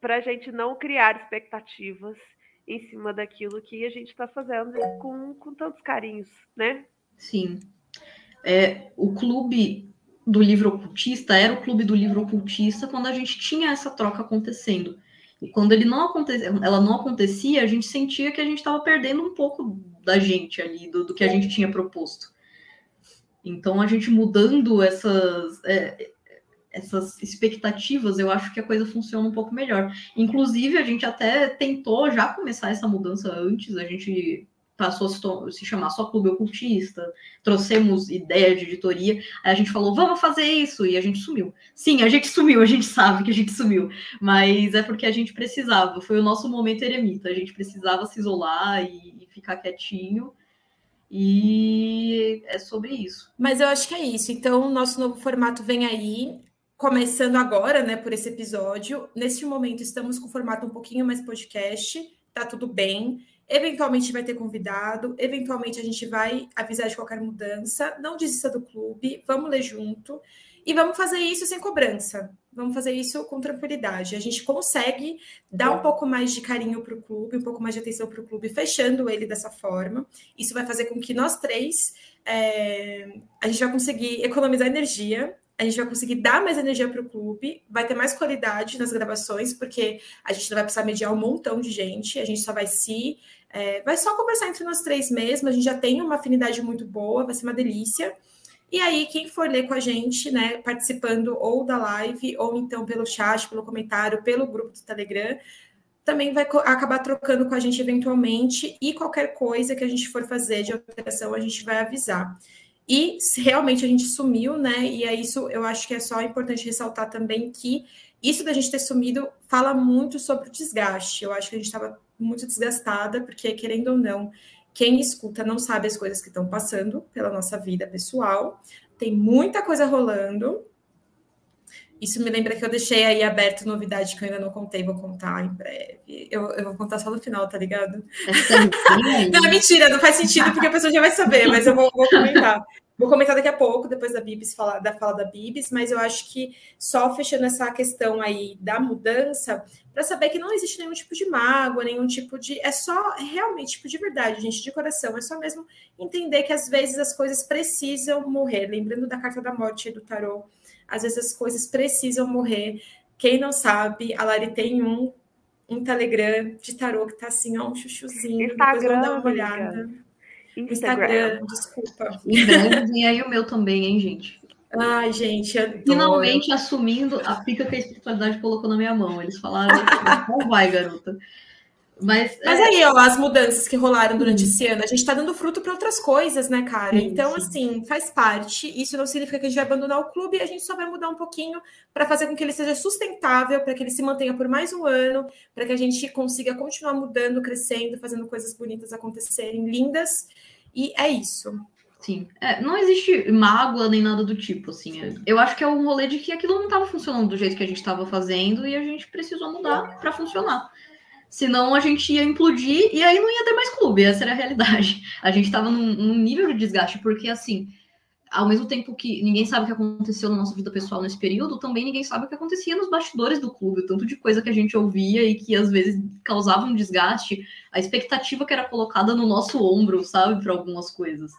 para a gente não criar expectativas em cima daquilo que a gente está fazendo com, com tantos carinhos, né? Sim. É, o clube do livro ocultista era o clube do livro ocultista quando a gente tinha essa troca acontecendo. E quando ele não ela não acontecia, a gente sentia que a gente estava perdendo um pouco da gente ali, do, do, que a gente tinha proposto. Então, a gente mudando essas, é, essas expectativas, eu acho que a coisa funciona um pouco melhor. Inclusive, a gente até tentou já começar essa mudança antes, a gente passou a se chamar só Clube Ocultista, trouxemos ideia de editoria, aí a gente falou, vamos fazer isso, e a gente sumiu. Sim, a gente sumiu, a gente sabe que a gente sumiu, mas é porque a gente precisava, foi o nosso momento eremita, a gente precisava se isolar e, ficar quietinho, e é sobre isso. Mas eu acho que é isso. Então, o nosso novo formato vem aí começando agora, né, por esse episódio. Neste momento estamos com o formato um pouquinho mais podcast, tá tudo bem. Eventualmente vai ter convidado, eventualmente a gente vai avisar de qualquer mudança. Não desista do clube, vamos ler junto e vamos fazer isso sem cobrança. Vamos fazer isso com tranquilidade. A gente consegue dar um pouco mais de carinho para o clube, um pouco mais de atenção para o clube, fechando ele dessa forma. Isso vai fazer com que nós três é, a gente vai conseguir economizar energia a gente vai conseguir dar mais energia para o clube, vai ter mais qualidade nas gravações, porque a gente não vai precisar mediar um montão de gente, a gente só vai se. É, vai só conversar entre nós três mesmo, a gente já tem uma afinidade muito boa, vai ser uma delícia. E aí, quem for ler com a gente, né, participando ou da live, ou então pelo chat, pelo comentário, pelo grupo do Telegram, também vai acabar trocando com a gente eventualmente, e qualquer coisa que a gente for fazer de alteração, a gente vai avisar. E realmente a gente sumiu, né? E é isso, eu acho que é só importante ressaltar também que isso da gente ter sumido fala muito sobre o desgaste. Eu acho que a gente estava muito desgastada, porque, querendo ou não, quem escuta não sabe as coisas que estão passando pela nossa vida pessoal. Tem muita coisa rolando. Isso me lembra que eu deixei aí aberto novidade que eu ainda não contei, vou contar em breve. Eu, eu vou contar só no final, tá ligado? não, é mentira, não faz sentido, porque a pessoa já vai saber, mas eu vou, vou comentar. Vou comentar daqui a pouco, depois da Bibis, falar, da fala da Bibis, mas eu acho que só fechando essa questão aí da mudança, para saber que não existe nenhum tipo de mágoa, nenhum tipo de. É só realmente, tipo, de verdade, gente, de coração. É só mesmo entender que às vezes as coisas precisam morrer. Lembrando da carta da morte do tarô às vezes as coisas precisam morrer. Quem não sabe, a Lari tem um, um Telegram de tarô que tá assim, ó, um chuchuzinho. Instagram, dar uma olhada. Instagram, Instagram desculpa. Em breve vem aí o meu também, hein, gente? Ai, gente, adoro. Finalmente assumindo a pica que a espiritualidade colocou na minha mão. Eles falaram, não vai, garota. Mas, Mas é... aí, ó, as mudanças que rolaram durante esse ano, a gente tá dando fruto para outras coisas, né, cara? Sim, então, sim. assim, faz parte. Isso não significa que a gente vai abandonar o clube, a gente só vai mudar um pouquinho para fazer com que ele seja sustentável, para que ele se mantenha por mais um ano, para que a gente consiga continuar mudando, crescendo, fazendo coisas bonitas acontecerem, lindas. E é isso. Sim. É, não existe mágoa nem nada do tipo, assim. Eu acho que é um rolê de que aquilo não estava funcionando do jeito que a gente estava fazendo e a gente precisou mudar para funcionar. Senão a gente ia implodir e aí não ia ter mais clube, essa era a realidade. A gente estava num, num, nível de desgaste, porque assim, ao mesmo tempo que ninguém sabe o que aconteceu na nossa vida pessoal nesse período, também ninguém sabe o que acontecia nos bastidores do clube, o tanto de coisa que a gente ouvia e que às vezes causava um desgaste, a expectativa que era colocada no nosso ombro, sabe, para algumas coisas.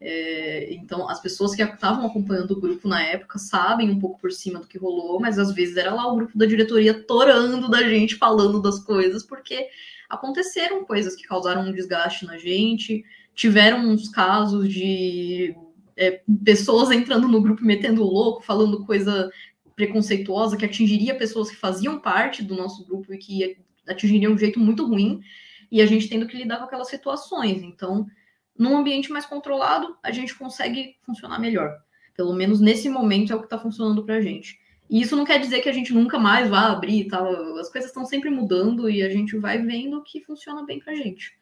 É, então, as pessoas que estavam acompanhando o grupo na época sabem um pouco por cima do que rolou, mas às vezes era lá o grupo da diretoria torando da gente, falando das coisas, porque aconteceram coisas que causaram um desgaste na gente, tiveram uns casos de é, pessoas entrando no grupo metendo louco, falando coisa preconceituosa que atingiria pessoas que faziam parte do nosso grupo e que atingiria de um jeito muito ruim, e a gente tendo que lidar com aquelas situações. Então, num ambiente mais controlado, a gente consegue funcionar melhor. Pelo menos nesse momento é o que está funcionando para a gente. E isso não quer dizer que a gente nunca mais vá abrir e tal. As coisas estão sempre mudando e a gente vai vendo que funciona bem para a gente.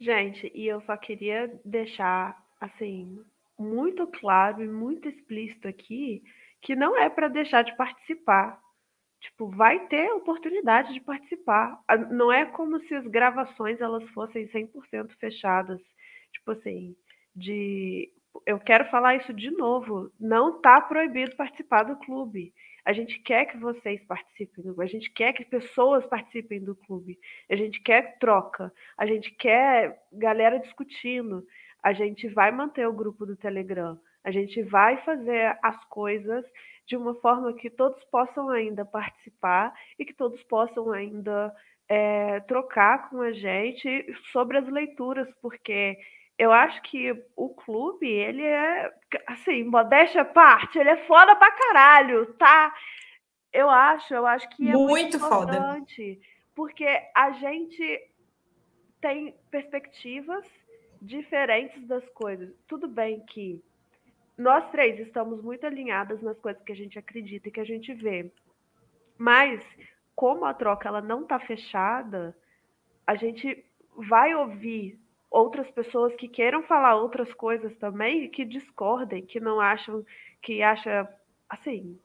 Gente, e eu só queria deixar assim muito claro e muito explícito aqui que não é para deixar de participar. Tipo, vai ter oportunidade de participar. Não é como se as gravações elas fossem 100% fechadas. Tipo assim, de eu quero falar isso de novo, não está proibido participar do clube. A gente quer que vocês participem, a gente quer que pessoas participem do clube, a gente quer troca, a gente quer galera discutindo, a gente vai manter o grupo do Telegram, a gente vai fazer as coisas de uma forma que todos possam ainda participar e que todos possam ainda é, trocar com a gente sobre as leituras, porque eu acho que o clube, ele é, assim, modéstia à parte, ele é foda pra caralho, tá? Eu acho, eu acho que é muito, muito importante, foda. porque a gente tem perspectivas diferentes das coisas. Tudo bem que nós três estamos muito alinhadas nas coisas que a gente acredita e que a gente vê. Mas como a troca ela não está fechada, a gente vai ouvir outras pessoas que queiram falar outras coisas também, que discordem, que não acham, que acha assim,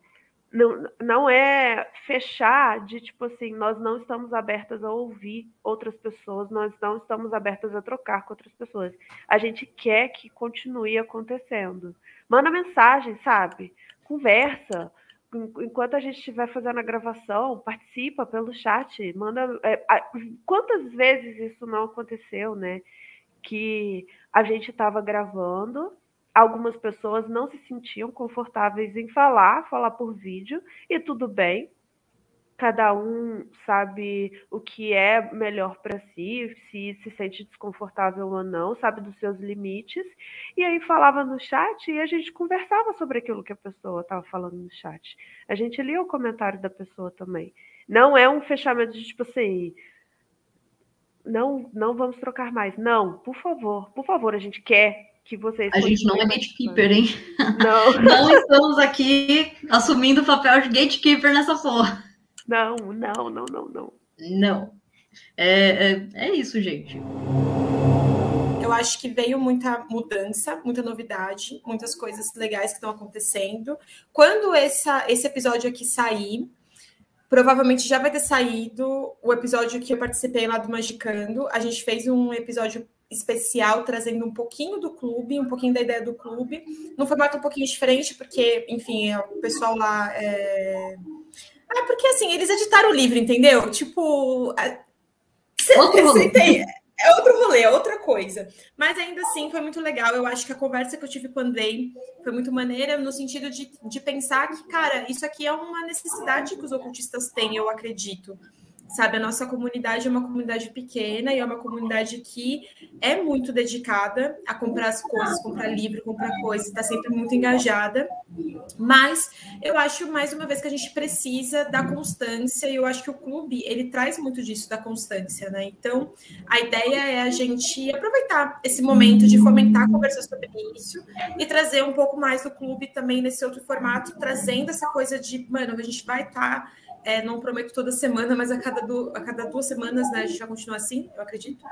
não, não é fechar de tipo assim, nós não estamos abertas a ouvir outras pessoas, nós não estamos abertas a trocar com outras pessoas. A gente quer que continue acontecendo. Manda mensagem, sabe? Conversa. Enquanto a gente estiver fazendo a gravação, participa pelo chat, manda. É, quantas vezes isso não aconteceu, né? que a gente estava gravando, algumas pessoas não se sentiam confortáveis em falar, falar por vídeo, e tudo bem. Cada um sabe o que é melhor para si, se se sente desconfortável ou não, sabe dos seus limites. E aí falava no chat e a gente conversava sobre aquilo que a pessoa estava falando no chat. A gente lia o comentário da pessoa também. Não é um fechamento de tipo assim, não, não vamos trocar mais. Não, por favor, por favor, a gente quer que vocês. A gente não é gatekeeper, hein? Não. não estamos aqui assumindo o papel de gatekeeper nessa porra. Não, não, não, não, não. Não. É, é, é isso, gente. Eu acho que veio muita mudança, muita novidade, muitas coisas legais que estão acontecendo. Quando essa, esse episódio aqui sair, Provavelmente já vai ter saído o episódio que eu participei lá do Magicando. A gente fez um episódio especial trazendo um pouquinho do clube, um pouquinho da ideia do clube, num formato um pouquinho diferente, porque, enfim, o pessoal lá. É... Ah, porque assim, eles editaram o livro, entendeu? Tipo. Você entende? É outro rolê, é outra coisa. Mas ainda assim foi muito legal. Eu acho que a conversa que eu tive com o Andrei foi muito maneira, no sentido de, de pensar que, cara, isso aqui é uma necessidade que os ocultistas têm, eu acredito. Sabe, a nossa comunidade é uma comunidade pequena e é uma comunidade que é muito dedicada a comprar as coisas, comprar livro, comprar coisas, está sempre muito engajada. Mas eu acho, mais uma vez, que a gente precisa da constância e eu acho que o clube, ele traz muito disso, da constância, né? Então, a ideia é a gente aproveitar esse momento de fomentar conversas sobre isso e trazer um pouco mais do clube também nesse outro formato, trazendo essa coisa de, mano, a gente vai estar... Tá é, não prometo toda semana, mas a cada, du a cada duas semanas, né, a gente vai continuar assim, eu acredito.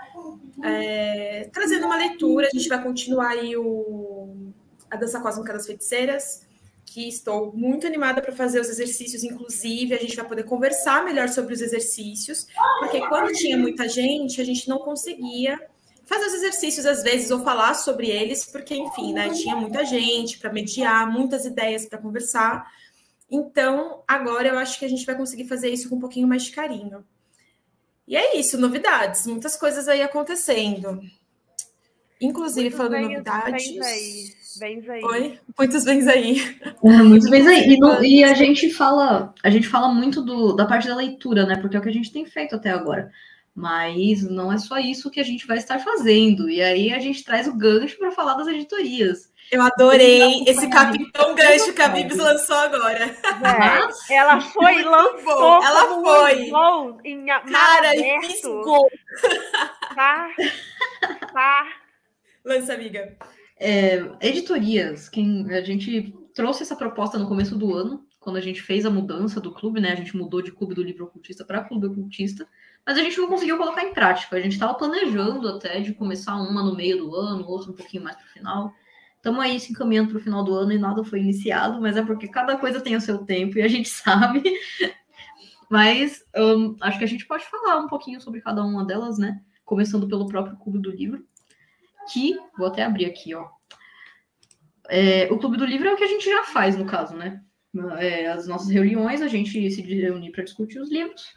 É, trazendo uma leitura, a gente vai continuar aí o, a Dança Cósmica das Feiticeiras, que estou muito animada para fazer os exercícios, inclusive a gente vai poder conversar melhor sobre os exercícios, porque quando tinha muita gente, a gente não conseguia fazer os exercícios às vezes ou falar sobre eles, porque enfim, né, tinha muita gente para mediar, muitas ideias para conversar. Então, agora eu acho que a gente vai conseguir fazer isso com um pouquinho mais de carinho. E é isso, novidades, muitas coisas aí acontecendo. Inclusive, muitos falando bens, novidades. Bens aí, bens aí. Oi? Muitos bens aí. É, muitos bens aí. E, no, e, a gente fala, a gente fala muito do, da parte da leitura, né? Porque é o que a gente tem feito até agora. Mas não é só isso que a gente vai estar fazendo. E aí a gente traz o gancho para falar das editorias. Eu adorei esse capitão gancho que a Bibs lançou agora. É, ela foi e lançou. Ela foi. Em Cara, e fisgou. Tá. Tá. Lança, amiga. É, editorias, quem a gente trouxe essa proposta no começo do ano, quando a gente fez a mudança do clube, né? A gente mudou de clube do livro ocultista para clube ocultista, mas a gente não conseguiu colocar em prática. A gente estava planejando até de começar uma no meio do ano, outra um pouquinho mais para o final. Estamos aí se encaminhando para o final do ano e nada foi iniciado, mas é porque cada coisa tem o seu tempo e a gente sabe. mas um, acho que a gente pode falar um pouquinho sobre cada uma delas, né? Começando pelo próprio Clube do Livro, que vou até abrir aqui, ó. É, o Clube do Livro é o que a gente já faz, no caso, né? É, as nossas reuniões, a gente se reúne para discutir os livros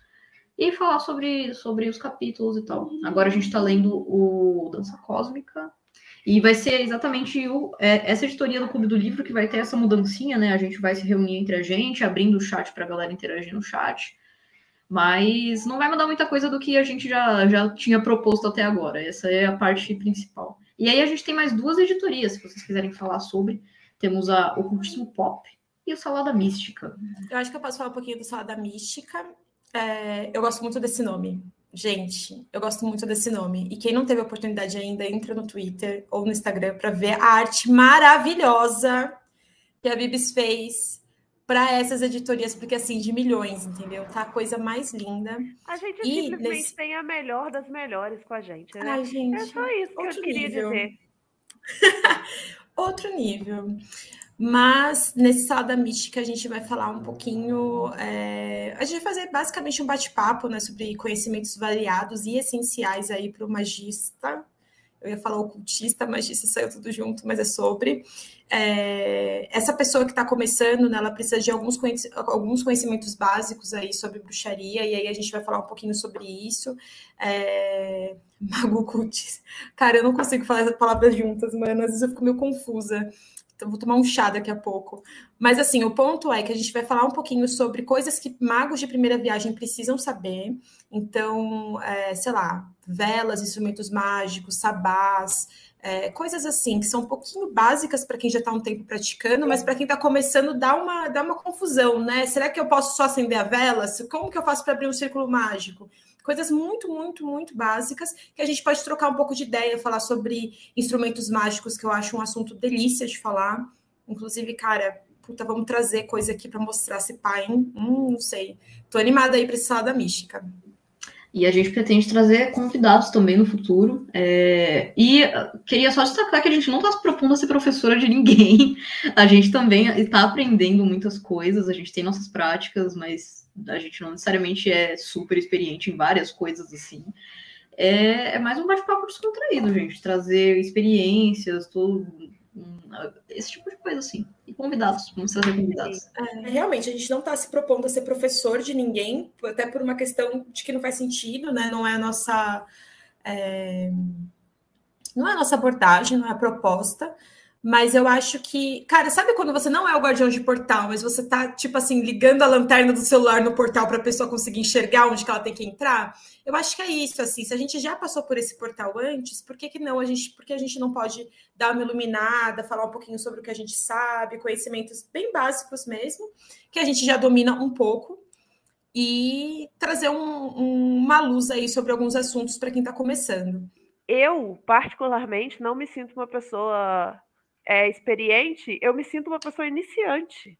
e falar sobre, sobre os capítulos e tal. Agora a gente está lendo o Dança Cósmica. E vai ser exatamente o, é, essa editoria do Clube do Livro que vai ter essa mudancinha, né? A gente vai se reunir entre a gente, abrindo o chat para a galera interagir no chat. Mas não vai mudar muita coisa do que a gente já, já tinha proposto até agora. Essa é a parte principal. E aí a gente tem mais duas editorias, se vocês quiserem falar sobre. Temos a Ocultismo Pop e o Salada Mística. Eu acho que eu posso falar um pouquinho do Salada Mística. É, eu gosto muito desse nome. Gente, eu gosto muito desse nome. E quem não teve a oportunidade ainda, entra no Twitter ou no Instagram para ver a arte maravilhosa que a Bibis fez para essas editorias, porque assim, de milhões, entendeu? Tá a coisa mais linda. A gente e simplesmente nesse... tem a melhor das melhores com a gente, né? Ai, gente, é só isso que eu queria nível. dizer. outro nível. Mas nesse Sala da Mística a gente vai falar um pouquinho. É... A gente vai fazer basicamente um bate-papo né, sobre conhecimentos variados e essenciais aí para o magista. Eu ia falar ocultista, magista saiu tudo junto, mas é sobre. É... Essa pessoa que está começando, né, ela precisa de alguns, conhec... alguns conhecimentos básicos aí sobre bruxaria, e aí a gente vai falar um pouquinho sobre isso. É... Mago ocultista. Cara, eu não consigo falar essas palavras juntas, mano, às vezes eu fico meio confusa. Então, vou tomar um chá daqui a pouco. Mas, assim, o ponto é que a gente vai falar um pouquinho sobre coisas que magos de primeira viagem precisam saber. Então, é, sei lá, velas, instrumentos mágicos, sabás, é, coisas assim, que são um pouquinho básicas para quem já está um tempo praticando, mas para quem está começando dá uma, dá uma confusão, né? Será que eu posso só acender a vela? Como que eu faço para abrir um círculo mágico? Coisas muito, muito, muito básicas que a gente pode trocar um pouco de ideia, falar sobre instrumentos mágicos, que eu acho um assunto delícia de falar. Inclusive, cara, puta, vamos trazer coisa aqui para mostrar se pai, hein? Hum, não sei. Tô animada aí para esse sala mística. E a gente pretende trazer convidados também no futuro. É... E queria só destacar que a gente não está se propondo a ser professora de ninguém. A gente também está aprendendo muitas coisas, a gente tem nossas práticas, mas a gente não necessariamente é super experiente em várias coisas assim. É, é mais um bate-papo descontraído, gente. Trazer experiências, tudo, esse tipo de coisa assim. E convidados, vamos trazer convidados. É, realmente, a gente não está se propondo a ser professor de ninguém, até por uma questão de que não faz sentido, né? Não é a nossa. É... Não é a nossa abordagem, não é a proposta. Mas eu acho que, cara, sabe quando você não é o guardião de portal, mas você tá, tipo assim, ligando a lanterna do celular no portal para a pessoa conseguir enxergar onde que ela tem que entrar? Eu acho que é isso, assim. Se a gente já passou por esse portal antes, por que, que não a gente, por que a gente não pode dar uma iluminada, falar um pouquinho sobre o que a gente sabe, conhecimentos bem básicos mesmo, que a gente já domina um pouco, e trazer um, uma luz aí sobre alguns assuntos para quem está começando. Eu, particularmente, não me sinto uma pessoa é, experiente, eu me sinto uma pessoa iniciante.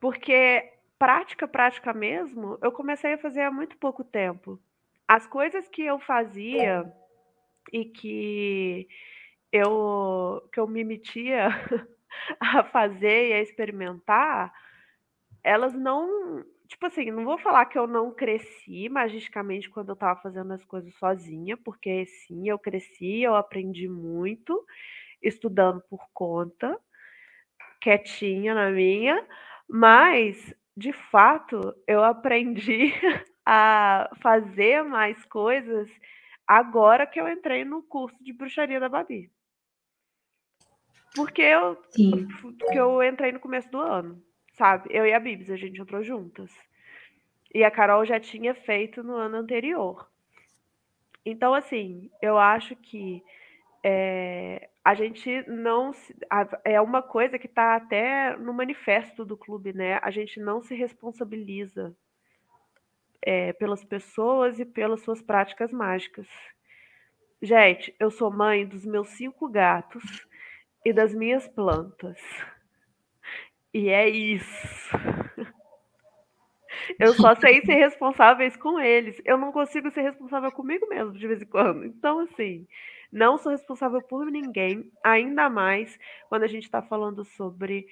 Porque prática, prática mesmo, eu comecei a fazer há muito pouco tempo. As coisas que eu fazia e que eu, que eu me metia a fazer e a experimentar, elas não. Tipo assim, não vou falar que eu não cresci magicamente quando eu estava fazendo as coisas sozinha, porque sim, eu cresci, eu aprendi muito estudando por conta, quietinha na minha, mas de fato eu aprendi a fazer mais coisas agora que eu entrei no curso de bruxaria da Babi. Porque eu, porque eu entrei no começo do ano, sabe? Eu e a Bibs, a gente entrou juntas. E a Carol já tinha feito no ano anterior. Então, assim, eu acho que é, a gente não se, é uma coisa que está até no manifesto do clube, né? A gente não se responsabiliza é, pelas pessoas e pelas suas práticas mágicas. Gente, eu sou mãe dos meus cinco gatos e das minhas plantas. E é isso. Eu só sei ser responsáveis com eles. Eu não consigo ser responsável comigo mesmo de vez em quando. Então, assim, Não sou responsável por ninguém, ainda mais quando a gente está falando sobre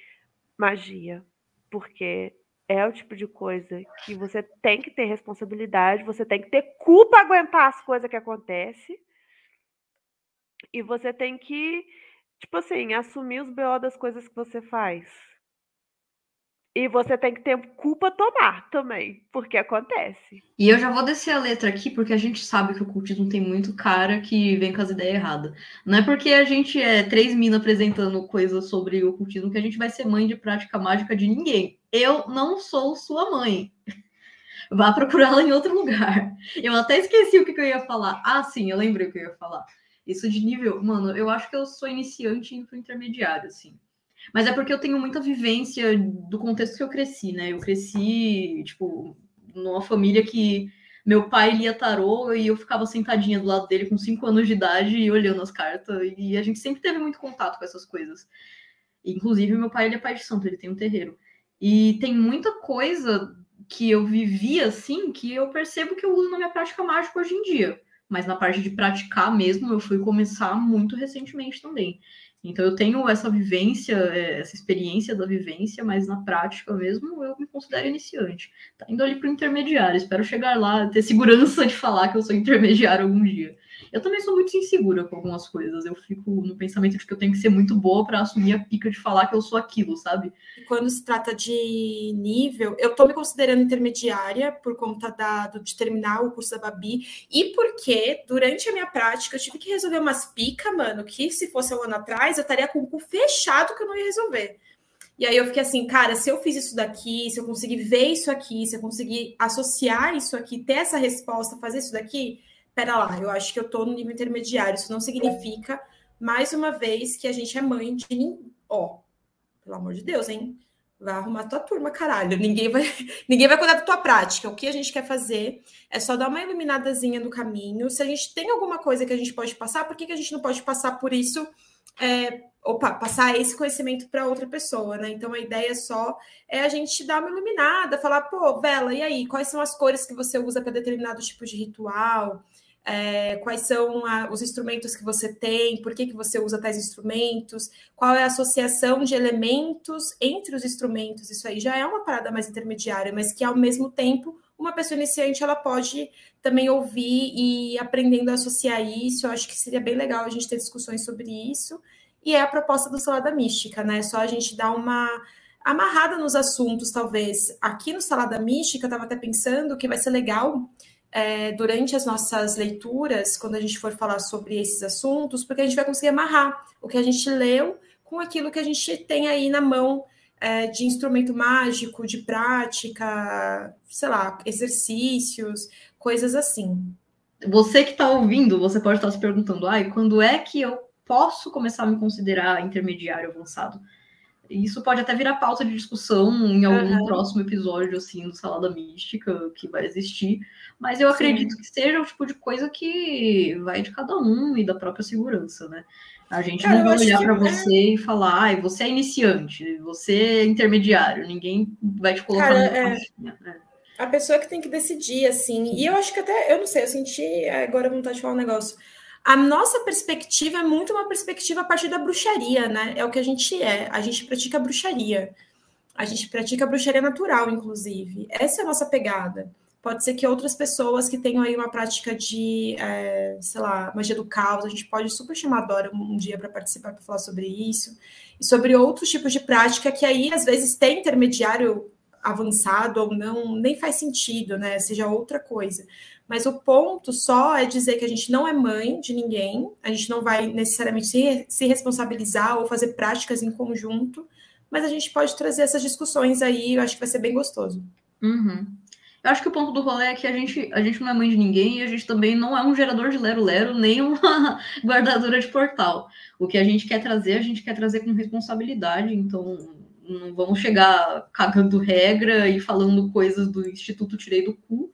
magia, porque é o tipo de coisa que você tem que ter responsabilidade, você tem que ter culpa aguentar as coisas que acontecem. E você tem que, tipo assim, assumir os BO das coisas que você faz. E você tem que ter culpa tomar também, porque acontece. E eu já vou descer a letra aqui, porque a gente sabe que o cultismo tem muito cara que vem com as ideias erradas. Não é porque a gente é três minas apresentando coisas sobre o cultismo que a gente vai ser mãe de prática mágica de ninguém. Eu não sou sua mãe. Vá procurá-la em outro lugar. Eu até esqueci o que, que eu ia falar. Ah, sim, eu lembrei o que eu ia falar. Isso de nível, mano, eu acho que eu sou iniciante pro intermediário, assim. Mas é porque eu tenho muita vivência do contexto que eu cresci, né? Eu cresci, tipo, numa família que meu pai lia tarô e eu ficava sentadinha do lado dele com cinco anos de idade e olhando as cartas. E a gente sempre teve muito contato com essas coisas. Inclusive, meu pai ele é pai de santo, ele tem um terreiro. E tem muita coisa que eu vivi assim que eu percebo que eu uso na minha prática mágica hoje em dia. Mas na parte de praticar mesmo, eu fui começar muito recentemente também. Então eu tenho essa vivência, é, essa experiência da vivência, mas na prática mesmo eu me considero iniciante. Tá indo ali para o intermediário, espero chegar lá, ter segurança de falar que eu sou intermediário algum dia. Eu também sou muito insegura com algumas coisas. Eu fico no pensamento de que eu tenho que ser muito boa para assumir a pica de falar que eu sou aquilo, sabe? Quando se trata de nível, eu tô me considerando intermediária por conta da, do, de terminar o curso da Babi e porque durante a minha prática eu tive que resolver umas picas, mano, que se fosse um ano atrás eu estaria com o cu fechado que eu não ia resolver. E aí eu fiquei assim, cara, se eu fiz isso daqui, se eu conseguir ver isso aqui, se eu conseguir associar isso aqui, ter essa resposta, fazer isso daqui, pera lá, eu acho que eu estou no nível intermediário. Isso não significa, mais uma vez, que a gente é mãe de ninguém. Ó, pelo amor de Deus, hein? Vai arrumar tua turma, caralho. Ninguém vai, ninguém vai cuidar da tua prática. O que a gente quer fazer é só dar uma iluminadazinha no caminho. Se a gente tem alguma coisa que a gente pode passar, por que, que a gente não pode passar por isso? É, opa, passar esse conhecimento para outra pessoa, né? Então a ideia só é a gente dar uma iluminada, falar, pô, Vela, e aí, quais são as cores que você usa para determinado tipo de ritual? É, quais são a, os instrumentos que você tem, por que, que você usa tais instrumentos, qual é a associação de elementos entre os instrumentos, isso aí já é uma parada mais intermediária, mas que ao mesmo tempo uma pessoa iniciante ela pode também ouvir e aprendendo a associar isso. Eu acho que seria bem legal a gente ter discussões sobre isso. E é a proposta do Salada Mística, né? Só a gente dar uma amarrada nos assuntos, talvez. Aqui no Salada Mística, eu estava até pensando que vai ser legal é, durante as nossas leituras, quando a gente for falar sobre esses assuntos, porque a gente vai conseguir amarrar o que a gente leu com aquilo que a gente tem aí na mão é, de instrumento mágico, de prática, sei lá, exercícios, coisas assim. Você que está ouvindo, você pode estar se perguntando, ai, quando é que eu posso começar a me considerar intermediário avançado? Isso pode até virar pauta de discussão em algum uhum. próximo episódio, assim, do Salada Mística, que vai existir. Mas eu acredito Sim. que seja o tipo de coisa que vai de cada um e da própria segurança, né? A gente Cara, não vai olhar para é você e falar, ai, você é iniciante, você é intermediário, ninguém vai te colocar Cara, na é... né? A pessoa que tem que decidir, assim. E eu acho que até, eu não sei, eu senti agora vontade de falar um negócio a nossa perspectiva é muito uma perspectiva a partir da bruxaria, né? É o que a gente é. A gente pratica bruxaria. A gente pratica bruxaria natural, inclusive. Essa é a nossa pegada. Pode ser que outras pessoas que tenham aí uma prática de, é, sei lá, magia do caos, a gente pode super chamar a Dora um, dia para participar para falar sobre isso. E sobre outros tipos de prática que aí, às vezes, tem intermediário avançado ou não, nem faz sentido, né? Seja outra coisa. Mas o ponto só é dizer que a gente não é mãe de ninguém, a gente não vai necessariamente se, se responsabilizar ou fazer práticas em conjunto, mas a gente pode trazer essas discussões aí, eu acho que vai ser bem gostoso. Uhum. Eu acho que o ponto do rolê é que a gente, a gente não é mãe de ninguém e a gente também não é um gerador de lero-lero, nem uma guardadora de portal. O que a gente quer trazer, a gente quer trazer com responsabilidade, então não vamos chegar cagando regra e falando coisas do Instituto Tirei do Cu,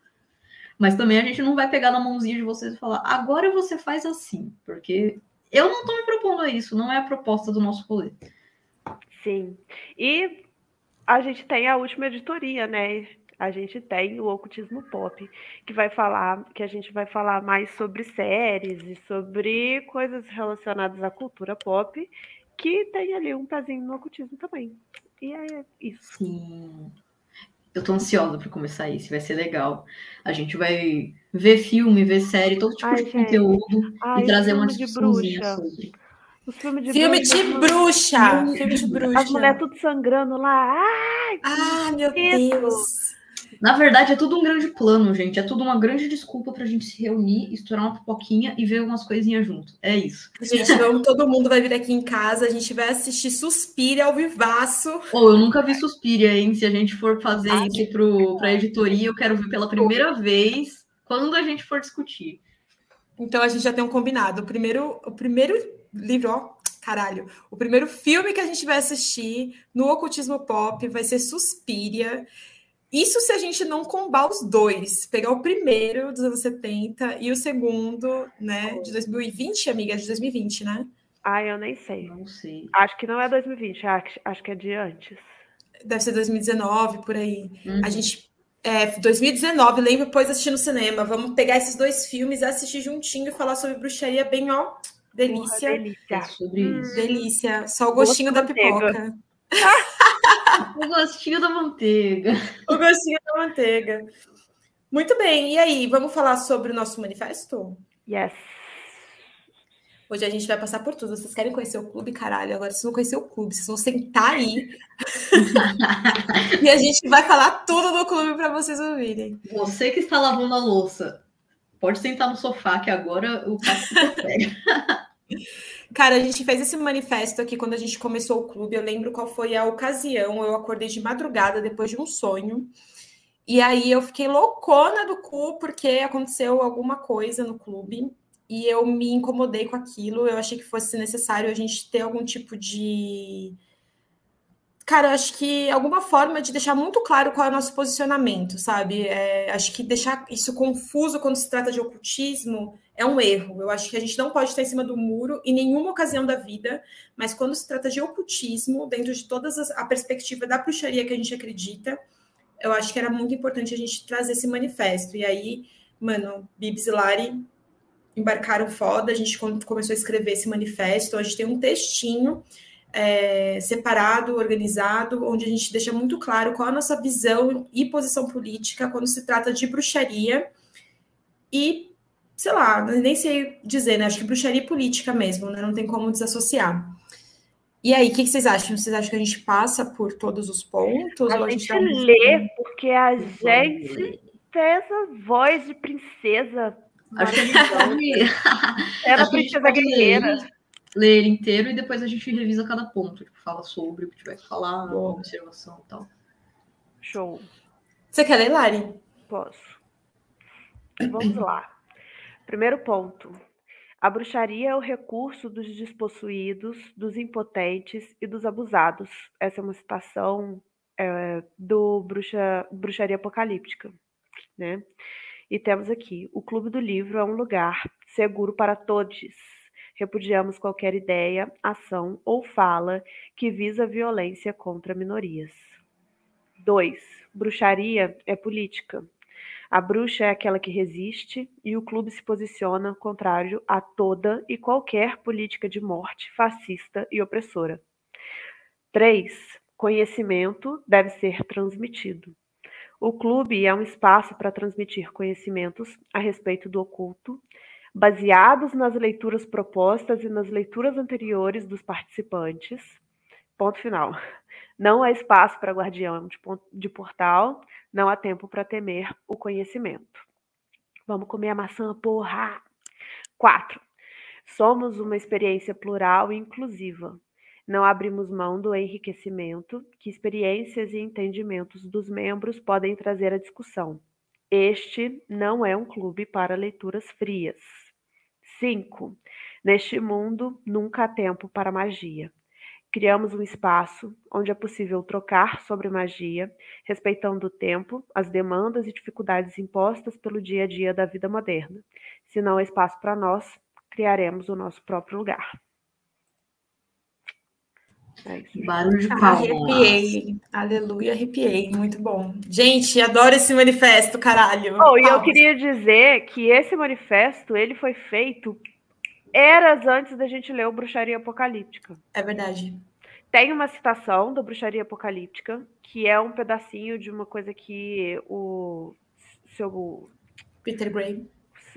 mas também a gente não vai pegar na mãozinha de vocês e falar, agora você faz assim, porque eu não estou me propondo a isso, não é a proposta do nosso rolê. Sim. E a gente tem a última editoria, né? a gente tem o ocultismo pop, que vai falar, que a gente vai falar mais sobre séries e sobre coisas relacionadas à cultura pop, que tem ali um pezinho no ocultismo também. E é isso. Sim. Eu tô ansiosa para começar isso, vai ser legal. A gente vai ver filme, ver série, todo tipo Ai, de gente. conteúdo Ai, e trazer uma discussãozinha sobre. Os filmes de filme bruxa. De bruxa. Filme de bruxa. As mulheres tudo sangrando lá. Ai, ah, meu Deus. Na verdade, é tudo um grande plano, gente. É tudo uma grande desculpa pra gente se reunir, estourar uma pipoquinha e ver umas coisinhas junto. É isso. Gente, vamos, todo mundo vai vir aqui em casa, a gente vai assistir Suspiria ao vivaço. Ou oh, eu nunca vi Suspiria, hein? Se a gente for fazer ah, isso pro, pra editoria, eu quero ver pela primeira vez quando a gente for discutir. Então a gente já tem um combinado. O primeiro, o primeiro livro, ó, caralho. O primeiro filme que a gente vai assistir no Ocultismo Pop vai ser Suspiria. Isso se a gente não combar os dois, pegar o primeiro dos anos 70 e o segundo, né, de 2020, amiga, de 2020, né? Ah, eu nem sei. Não sei. Acho que não é 2020, acho, acho que é de antes. Deve ser 2019, por aí. Uhum. A gente. É, 2019, lembro depois assistir no cinema. Vamos pegar esses dois filmes, assistir juntinho e falar sobre bruxaria bem, ó. Delícia. Porra, delícia. É sobre hum. isso. Delícia. Só o gostinho da pipoca. o gostinho da manteiga. O gostinho da manteiga. Muito bem, e aí, vamos falar sobre o nosso manifesto? Yes. Hoje a gente vai passar por tudo. Vocês querem conhecer o clube, caralho? Agora vocês vão conhecer o clube, vocês vão sentar aí. e a gente vai falar tudo do clube para vocês ouvirem. Você que está lavando a louça, pode sentar no sofá que agora o papo pega. Cara, a gente fez esse manifesto aqui quando a gente começou o clube. Eu lembro qual foi a ocasião. Eu acordei de madrugada depois de um sonho. E aí eu fiquei loucona do cu porque aconteceu alguma coisa no clube e eu me incomodei com aquilo. Eu achei que fosse necessário a gente ter algum tipo de Cara, acho que alguma forma de deixar muito claro qual é o nosso posicionamento, sabe? É, acho que deixar isso confuso quando se trata de ocultismo é um erro. Eu acho que a gente não pode estar em cima do muro em nenhuma ocasião da vida, mas quando se trata de ocultismo, dentro de toda a perspectiva da bruxaria que a gente acredita, eu acho que era muito importante a gente trazer esse manifesto. E aí, mano, Bibs e Lari embarcaram foda, a gente começou a escrever esse manifesto, a gente tem um textinho é, separado, organizado, onde a gente deixa muito claro qual a nossa visão e posição política quando se trata de bruxaria e, sei lá, nem sei dizer, né? Acho que bruxaria política mesmo, né? Não tem como desassociar. E aí, o que, que, vocês acham? Vocês acham que a gente passa por todos os pontos? A, a gente, gente lê, porque a gente tem essa voz de princesa. Acho que Era princesa guerreira ler ele inteiro e depois a gente revisa cada ponto, tipo, fala sobre o que tiver que falar, Bom. observação e tal. Show. Você quer ler, Lari? Posso. Vamos lá. Primeiro ponto. A bruxaria é o recurso dos despossuídos, dos impotentes e dos abusados. Essa é uma citação é, do bruxa, Bruxaria Apocalíptica. Né? E temos aqui: o Clube do Livro é um lugar seguro para todos Repudiamos qualquer ideia, ação ou fala que visa violência contra minorias. 2. Bruxaria é política. A bruxa é aquela que resiste e o clube se posiciona contrário a toda e qualquer política de morte fascista e opressora. 3. Conhecimento deve ser transmitido. O clube é um espaço para transmitir conhecimentos a respeito do oculto, baseados nas leituras propostas e nas leituras anteriores dos participantes. Ponto final. Não há espaço para guardião de, de portal, não há tempo para temer o conhecimento. Vamos comer a maçã, porra! 4. Somos uma experiência plural e inclusiva. Não abrimos mão do enriquecimento que experiências e entendimentos dos membros podem trazer à discussão. Este não é um clube para leituras frias. 5. Neste mundo, nunca há tempo para magia. Criamos um espaço onde é possível trocar sobre magia, respeitando o tempo, as demandas e dificuldades impostas pelo dia a dia da vida moderna. Se não há espaço para nós, criaremos o nosso próprio lugar. É Barulho de palmas. Arrepiei. Aleluia, arrepiei. Muito bom. Gente, adoro esse manifesto, caralho. Oh, e eu queria dizer que esse manifesto, ele foi feito eras antes da gente ler o Bruxaria Apocalíptica. É verdade. Tem uma citação do Bruxaria Apocalíptica, que é um pedacinho de uma coisa que o seu... Peter Gray.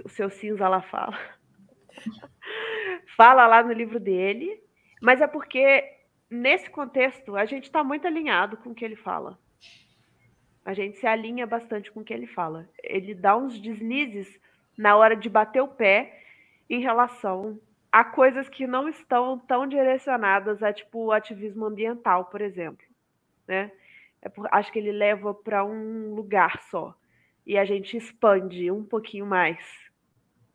O seu cinza lá fala. fala lá no livro dele, mas é porque nesse contexto, a gente está muito alinhado com o que ele fala. A gente se alinha bastante com o que ele fala. Ele dá uns deslizes na hora de bater o pé em relação a coisas que não estão tão direcionadas a tipo ativismo ambiental, por exemplo, né? É por, acho que ele leva para um lugar só e a gente expande um pouquinho mais,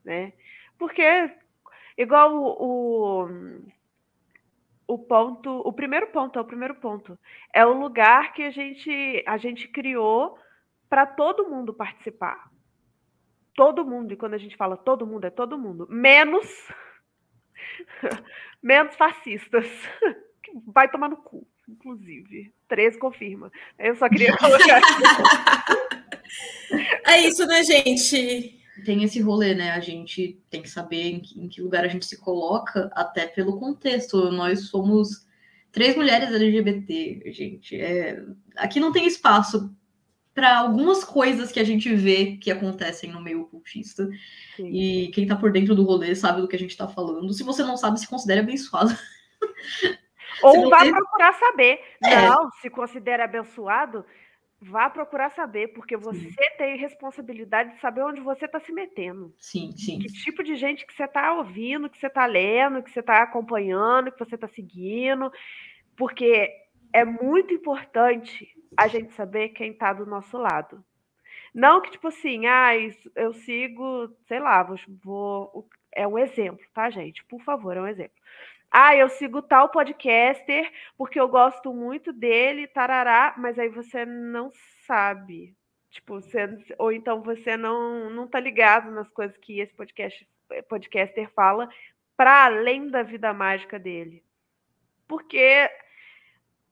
né? Porque igual o, o o ponto, o primeiro ponto é o primeiro ponto. É o lugar que a gente a gente criou para todo mundo participar. Todo mundo, e quando a gente fala todo mundo, é todo mundo, menos menos fascistas. Vai tomar no cu, inclusive. 13 confirma. Eu só queria colocar. é isso, né, gente? tem esse rolê, né? A gente tem que saber em que, em que, lugar a gente se coloca, até pelo contexto. Nós somos três mulheres LGBT, gente. É... Aqui não tem espaço para algumas coisas que a gente vê que acontecem no meio ocultista. Sim. E quem tá por dentro do rolê sabe do que a gente tá falando. Se você não sabe, se considere abençoado. Ou você... vai procurar saber. É. Não, se considera abençoado, vá procurar saber, porque você sim. tem responsabilidade de saber onde você está se metendo. Sim, sim. Que tipo de gente que você está ouvindo, que você está lendo, que você está acompanhando, que você está seguindo, porque é muito importante a gente saber quem está do nosso lado. Não que, tipo assim, ah, eu sigo, sei lá, vou, vou. É um exemplo, tá, gente? Por favor, é um exemplo. Ah, eu sigo tal podcaster porque eu gosto muito dele, tarará, mas aí você não sabe. Tipo, você, ou então você não, não tá ligado nas coisas que esse podcast, podcaster fala para além da vida mágica dele. Porque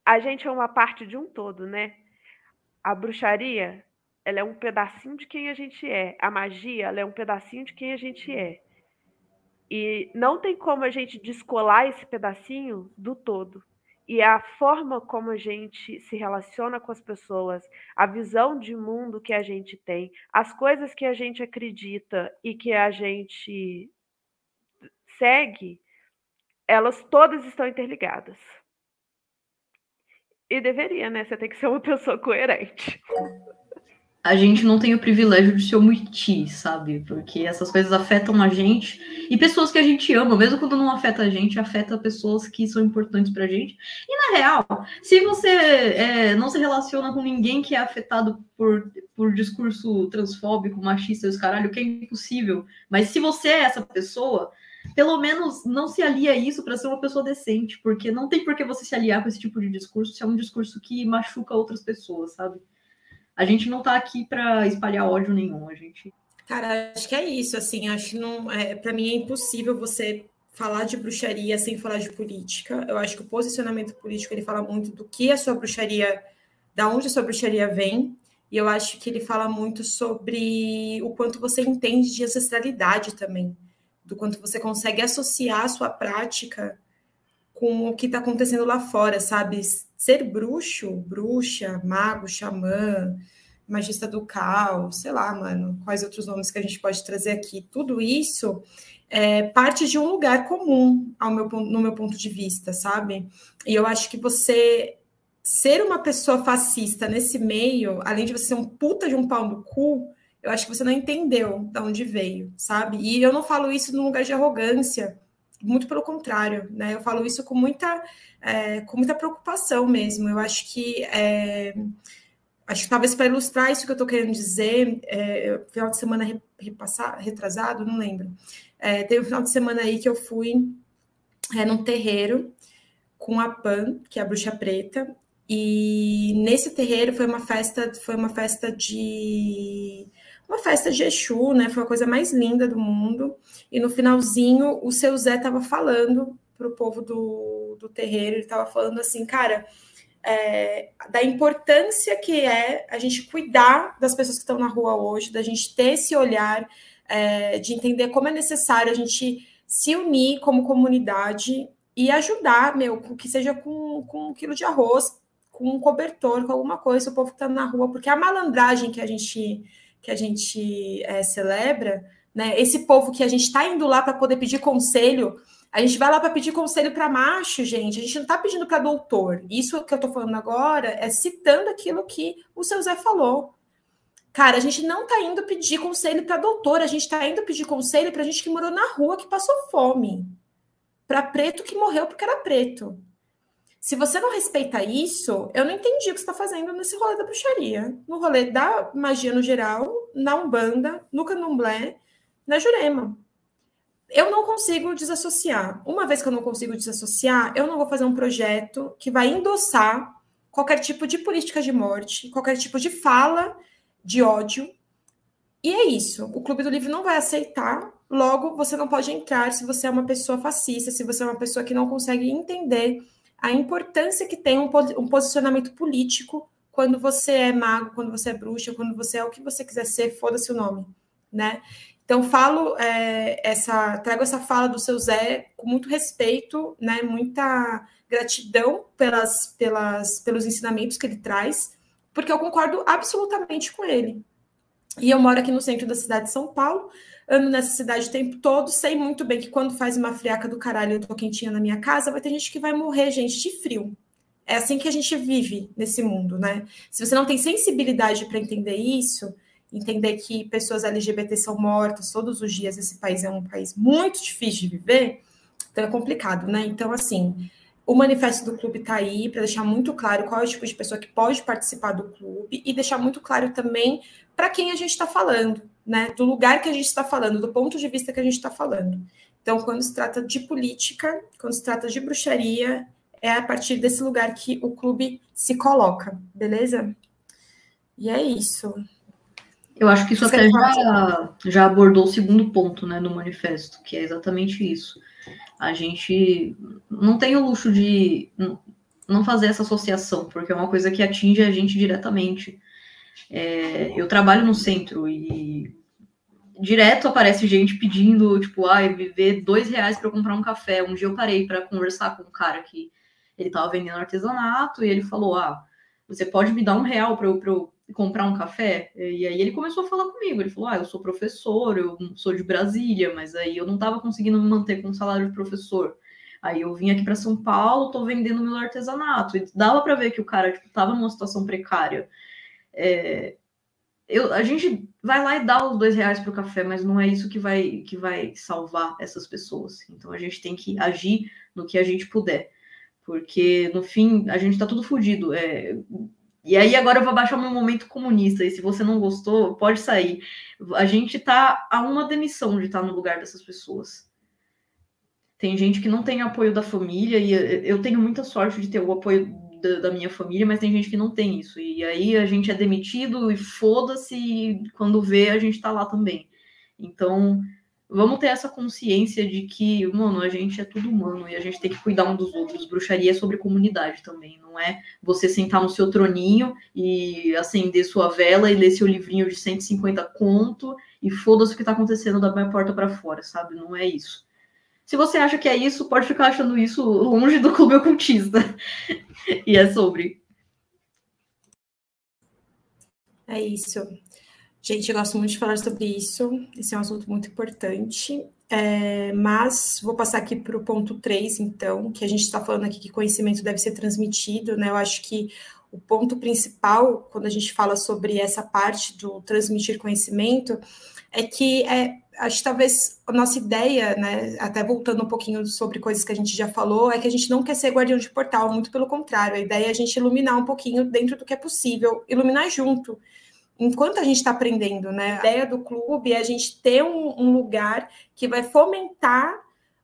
a gente é uma parte de um todo, né? A bruxaria, ela é um pedacinho de quem a gente é. A magia, ela é um pedacinho de quem a gente é. E não tem como a gente descolar esse pedacinho do todo. E a forma como a gente se relaciona com as pessoas, a visão de mundo que a gente tem, as coisas que a gente acredita e que a gente segue, elas todas estão interligadas. E deveria, né? Você tem que ser uma pessoa coerente a gente não tem o privilégio de se omitir, sabe? Porque essas coisas afetam a gente e pessoas que a gente ama, mesmo quando não afeta a gente, afeta pessoas que são importantes pra gente. E na real, se você é, não se relaciona com ninguém que é afetado por, por discurso transfóbico, machista e os caralho, que é impossível, mas se você é essa pessoa, pelo menos não se alia a isso para ser uma pessoa decente, porque não tem por que você se aliar com esse tipo de discurso se é um discurso que machuca outras pessoas, sabe? a gente não está aqui para espalhar ódio nenhum, a gente. Cara, acho que é isso, assim, acho que não, é, para mim é impossível você falar de bruxaria sem falar de política. Eu acho que o posicionamento político ele fala muito do que a sua bruxaria, da onde a sua bruxaria vem, e eu acho que ele fala muito sobre o quanto você entende de ancestralidade também, do quanto você consegue associar a sua prática com o que está acontecendo lá fora, sabe? ser bruxo, bruxa, mago, xamã, magista do caos, sei lá, mano, quais outros nomes que a gente pode trazer aqui, tudo isso é parte de um lugar comum ao meu, no meu ponto de vista, sabe? E eu acho que você ser uma pessoa fascista nesse meio, além de você ser um puta de um pau no cu, eu acho que você não entendeu de onde veio, sabe? E eu não falo isso num lugar de arrogância, muito pelo contrário, né? Eu falo isso com muita, é, com muita preocupação mesmo. Eu acho que é, acho que talvez para ilustrar isso que eu estou querendo dizer, é, final de semana repassar, retrasado, não lembro. É, teve um final de semana aí que eu fui é, num terreiro com a Pan, que é a bruxa preta, e nesse terreiro foi uma festa, foi uma festa de uma festa de Exu, né? Foi a coisa mais linda do mundo. E no finalzinho, o seu Zé estava falando o povo do, do terreiro, ele estava falando assim, cara, é, da importância que é a gente cuidar das pessoas que estão na rua hoje, da gente ter esse olhar, é, de entender como é necessário a gente se unir como comunidade e ajudar, meu, que seja com, com um quilo de arroz, com um cobertor, com alguma coisa, o povo que está na rua, porque a malandragem que a gente que a gente é, celebra, né? Esse povo que a gente está indo lá para poder pedir conselho, a gente vai lá para pedir conselho para macho, gente. A gente não está pedindo para doutor. Isso que eu estou falando agora é citando aquilo que o seu Zé falou. Cara, a gente não está indo pedir conselho para doutor, a gente está indo pedir conselho para gente que morou na rua, que passou fome. Para preto que morreu porque era preto. Se você não respeita isso, eu não entendi o que você está fazendo nesse rolê da bruxaria. No rolê da magia no geral, na Umbanda, no Candomblé, na Jurema. Eu não consigo desassociar. Uma vez que eu não consigo desassociar, eu não vou fazer um projeto que vai endossar qualquer tipo de política de morte, qualquer tipo de fala de ódio. E é isso. O Clube do Livro não vai aceitar. Logo, você não pode entrar se você é uma pessoa fascista, se você é uma pessoa que não consegue entender a importância que tem um, posicionamento político quando você é mago, quando você é bruxa, quando você é o que você quiser ser, foda-se o nome, né? Então falo é, essa, trago essa fala do seu Zé com muito respeito, né? Muita gratidão pelas, pelas, pelos ensinamentos que ele traz, porque eu concordo absolutamente com ele. E eu moro aqui no centro da cidade de São Paulo, ando nessa cidade o tempo todo, sei muito bem que quando faz uma friaca do caralho eu tô quentinha na minha casa, vai ter gente que vai morrer, gente, de frio. É assim que a gente vive nesse mundo, né? Se você não tem sensibilidade para entender isso, entender que pessoas LGBT são mortas todos os dias, esse país é um país muito difícil de viver, então é complicado, né? Então, assim, o manifesto do clube está aí para deixar muito claro qual é o tipo de pessoa que pode participar do clube e deixar muito claro também para quem a gente está falando né, do lugar que a gente está falando, do ponto de vista que a gente está falando. Então, quando se trata de política, quando se trata de bruxaria, é a partir desse lugar que o clube se coloca, beleza? E é isso. Eu acho que isso Você até já, já abordou o segundo ponto né, do manifesto, que é exatamente isso. A gente não tem o luxo de não fazer essa associação, porque é uma coisa que atinge a gente diretamente. É, eu trabalho no centro e direto aparece gente pedindo, tipo, ai, viver dois reais para comprar um café. Um dia eu parei para conversar com um cara que ele tava vendendo artesanato e ele falou, ah, você pode me dar um real para eu, eu, comprar um café? E aí ele começou a falar comigo. Ele falou, ah, eu sou professor, eu sou de Brasília, mas aí eu não tava conseguindo me manter com o salário de professor. Aí eu vim aqui para São Paulo, tô vendendo meu artesanato. E dava para ver que o cara tipo, tava numa situação precária. É, eu, a gente vai lá e dá os dois reais para o café, mas não é isso que vai, que vai salvar essas pessoas. Então a gente tem que agir no que a gente puder, porque no fim a gente está tudo fodido. É... E aí agora eu vou baixar meu momento comunista, e se você não gostou, pode sair. A gente está a uma demissão de estar tá no lugar dessas pessoas. Tem gente que não tem apoio da família, e eu tenho muita sorte de ter o apoio da, da, minha família, mas tem gente que não tem isso. E aí a gente é demitido e foda-se, quando vê, a gente tá lá também. Então, vamos ter essa consciência de que, mano, a gente é tudo humano e a gente tem que cuidar um dos outros. Bruxaria é sobre comunidade também, não é você sentar no seu troninho e acender sua vela e ler seu livrinho de 150 conto e foda-se o que tá acontecendo da minha porta para fora, sabe? Não é isso. Se você acha que é isso, pode ficar achando isso longe do clube ocultista. e é sobre. É isso. Gente, eu gosto muito de falar sobre isso. Esse é um assunto muito importante. É, mas vou passar aqui para o ponto 3, então, que a gente está falando aqui que conhecimento deve ser transmitido, né? Eu acho que o ponto principal, quando a gente fala sobre essa parte do transmitir conhecimento, é que é, acho que talvez a nossa ideia, né, até voltando um pouquinho sobre coisas que a gente já falou, é que a gente não quer ser guardião de portal, muito pelo contrário, a ideia é a gente iluminar um pouquinho dentro do que é possível, iluminar junto, enquanto a gente está aprendendo, né? A ideia do clube é a gente ter um, um lugar que vai fomentar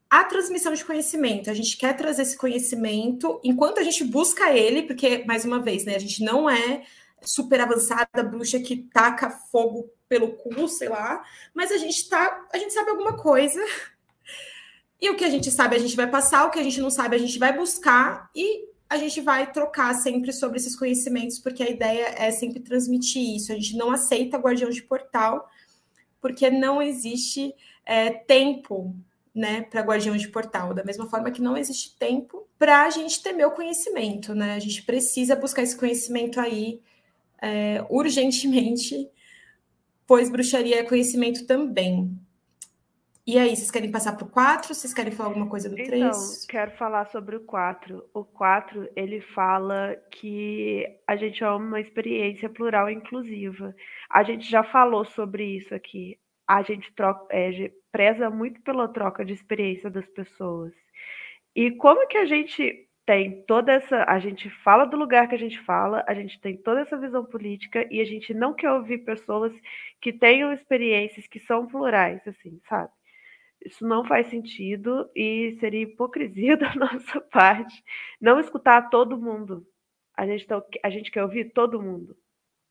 a transmissão de conhecimento. A gente quer trazer esse conhecimento enquanto a gente busca ele, porque, mais uma vez, né, a gente não é super avançada bruxa que taca fogo pelo cu, sei lá, mas a gente tá, a gente sabe alguma coisa. E o que a gente sabe, a gente vai passar, o que a gente não sabe, a gente vai buscar e a gente vai trocar sempre sobre esses conhecimentos, porque a ideia é sempre transmitir isso. A gente não aceita guardião de portal, porque não existe é, tempo né, para guardião de portal, da mesma forma que não existe tempo para a gente temer o conhecimento, né? A gente precisa buscar esse conhecimento aí é, urgentemente, pois bruxaria é conhecimento também. E aí, vocês querem passar para o 4? Vocês querem falar alguma coisa do 3? Então, quero falar sobre o 4. O 4, ele fala que a gente é uma experiência plural e inclusiva. A gente já falou sobre isso aqui. A gente troca, é, preza muito pela troca de experiência das pessoas. E como que a gente tem toda essa. A gente fala do lugar que a gente fala, a gente tem toda essa visão política e a gente não quer ouvir pessoas que tenham experiências que são plurais, assim, sabe? Isso não faz sentido e seria hipocrisia da nossa parte não escutar todo mundo. A gente, tá, a gente quer ouvir todo mundo.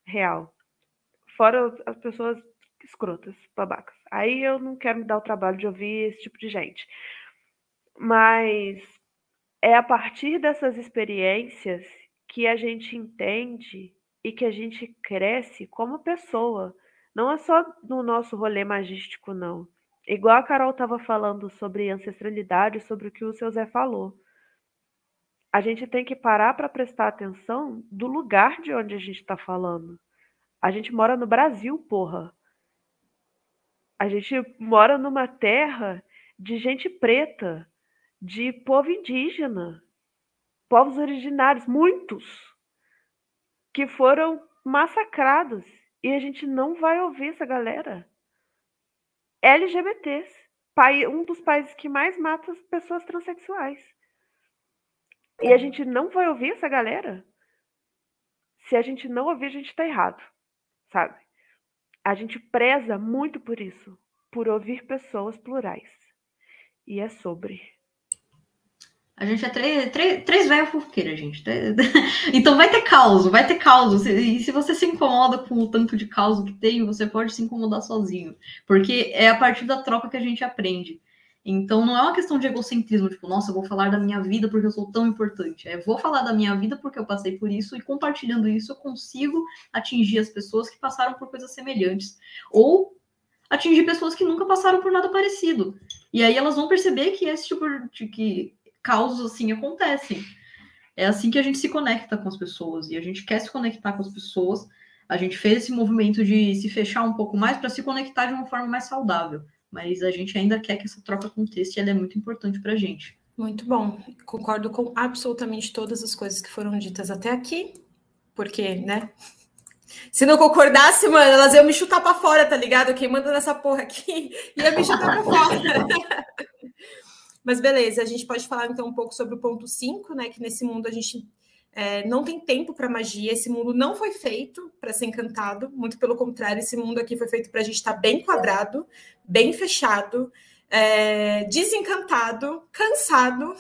Real. Fora as pessoas escrotas, babacas. Aí eu não quero me dar o trabalho de ouvir esse tipo de gente. Mas é a partir dessas experiências que a gente entende e que a gente cresce como pessoa. Não é só no nosso rolê magístico, não. Igual a Carol estava falando sobre ancestralidade, sobre o que o seu Zé falou. A gente tem que parar para prestar atenção do lugar de onde a gente está falando. A gente mora no Brasil, porra. A gente mora numa terra de gente preta, de povo indígena, povos originários, muitos, que foram massacrados. E a gente não vai ouvir essa galera. LGBTs, um dos países que mais mata as pessoas transexuais. E a gente não vai ouvir essa galera? Se a gente não ouvir, a gente está errado, sabe? A gente preza muito por isso, por ouvir pessoas plurais. E é sobre. A gente é três, três, três velhos fofoqueiras, gente. Então vai ter caos, vai ter caos. E se você se incomoda com o tanto de caos que tem, você pode se incomodar sozinho. Porque é a partir da troca que a gente aprende. Então não é uma questão de egocentrismo, tipo, nossa, eu vou falar da minha vida porque eu sou tão importante. É, vou falar da minha vida porque eu passei por isso e compartilhando isso eu consigo atingir as pessoas que passaram por coisas semelhantes. Ou atingir pessoas que nunca passaram por nada parecido. E aí elas vão perceber que esse tipo de que causos assim acontecem. É assim que a gente se conecta com as pessoas e a gente quer se conectar com as pessoas. A gente fez esse movimento de se fechar um pouco mais para se conectar de uma forma mais saudável, mas a gente ainda quer que essa troca aconteça e ela é muito importante para a gente. Muito bom, concordo com absolutamente todas as coisas que foram ditas até aqui, porque, né? Se não concordasse, mano, elas iam me chutar para fora, tá ligado? Quem manda nessa porra aqui ia me chutar para fora. Mas beleza, a gente pode falar então um pouco sobre o ponto 5, né? Que nesse mundo a gente é, não tem tempo para magia, esse mundo não foi feito para ser encantado, muito pelo contrário, esse mundo aqui foi feito para a gente estar tá bem quadrado, bem fechado, é, desencantado, cansado,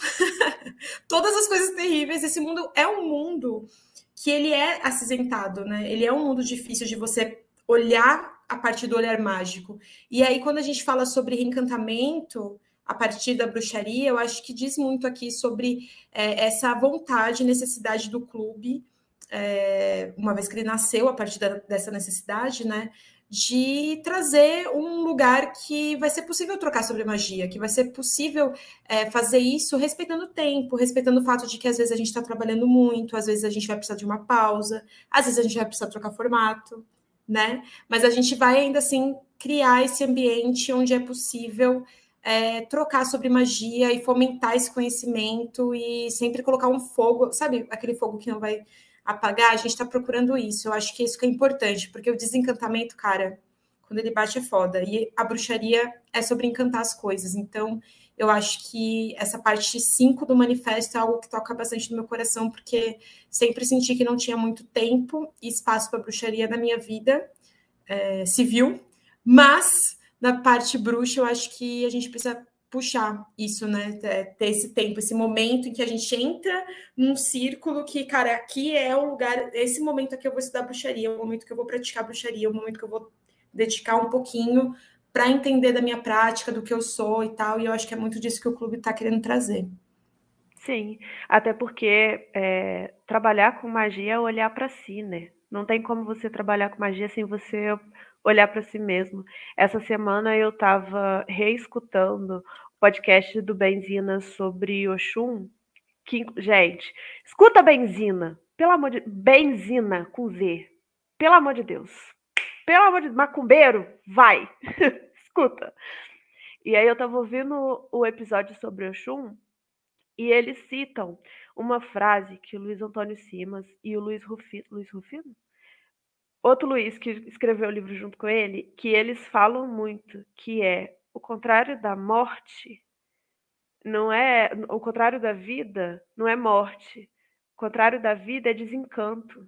todas as coisas terríveis. Esse mundo é um mundo que ele é acinzentado, né? Ele é um mundo difícil de você olhar a partir do olhar mágico. E aí, quando a gente fala sobre reencantamento, a partir da bruxaria, eu acho que diz muito aqui sobre é, essa vontade e necessidade do clube, é, uma vez que ele nasceu a partir da, dessa necessidade, né? De trazer um lugar que vai ser possível trocar sobre magia, que vai ser possível é, fazer isso respeitando o tempo, respeitando o fato de que às vezes a gente está trabalhando muito, às vezes a gente vai precisar de uma pausa, às vezes a gente vai precisar trocar formato, né? Mas a gente vai ainda assim criar esse ambiente onde é possível é, trocar sobre magia e fomentar esse conhecimento e sempre colocar um fogo, sabe, aquele fogo que não vai apagar, a gente está procurando isso. Eu acho que isso que é importante, porque o desencantamento, cara, quando ele bate é foda. E a bruxaria é sobre encantar as coisas. Então, eu acho que essa parte 5 do manifesto é algo que toca bastante no meu coração, porque sempre senti que não tinha muito tempo e espaço para bruxaria na minha vida é, civil, mas na parte bruxa, eu acho que a gente precisa puxar isso, né? Ter esse tempo, esse momento em que a gente entra num círculo que, cara, aqui é o lugar, esse momento aqui eu vou estudar bruxaria, é o momento que eu vou praticar bruxaria, é o momento que eu vou dedicar um pouquinho para entender da minha prática, do que eu sou e tal. E eu acho que é muito disso que o clube está querendo trazer. Sim, até porque é, trabalhar com magia é olhar para si, né? Não tem como você trabalhar com magia sem você olhar para si mesmo. Essa semana eu estava reescutando o podcast do Benzina sobre Oxum. Que, gente, escuta Benzina, pelo amor de Benzina com Z. Pelo amor de Deus. Pelo amor de macumbeiro, vai. escuta. E aí eu estava ouvindo o episódio sobre Oxum e eles citam uma frase que o Luiz Antônio Simas e o Luiz Rufino, Luiz Rufino? Outro Luiz que escreveu o livro junto com ele, que eles falam muito, que é o contrário da morte não é o contrário da vida, não é morte. O contrário da vida é desencanto.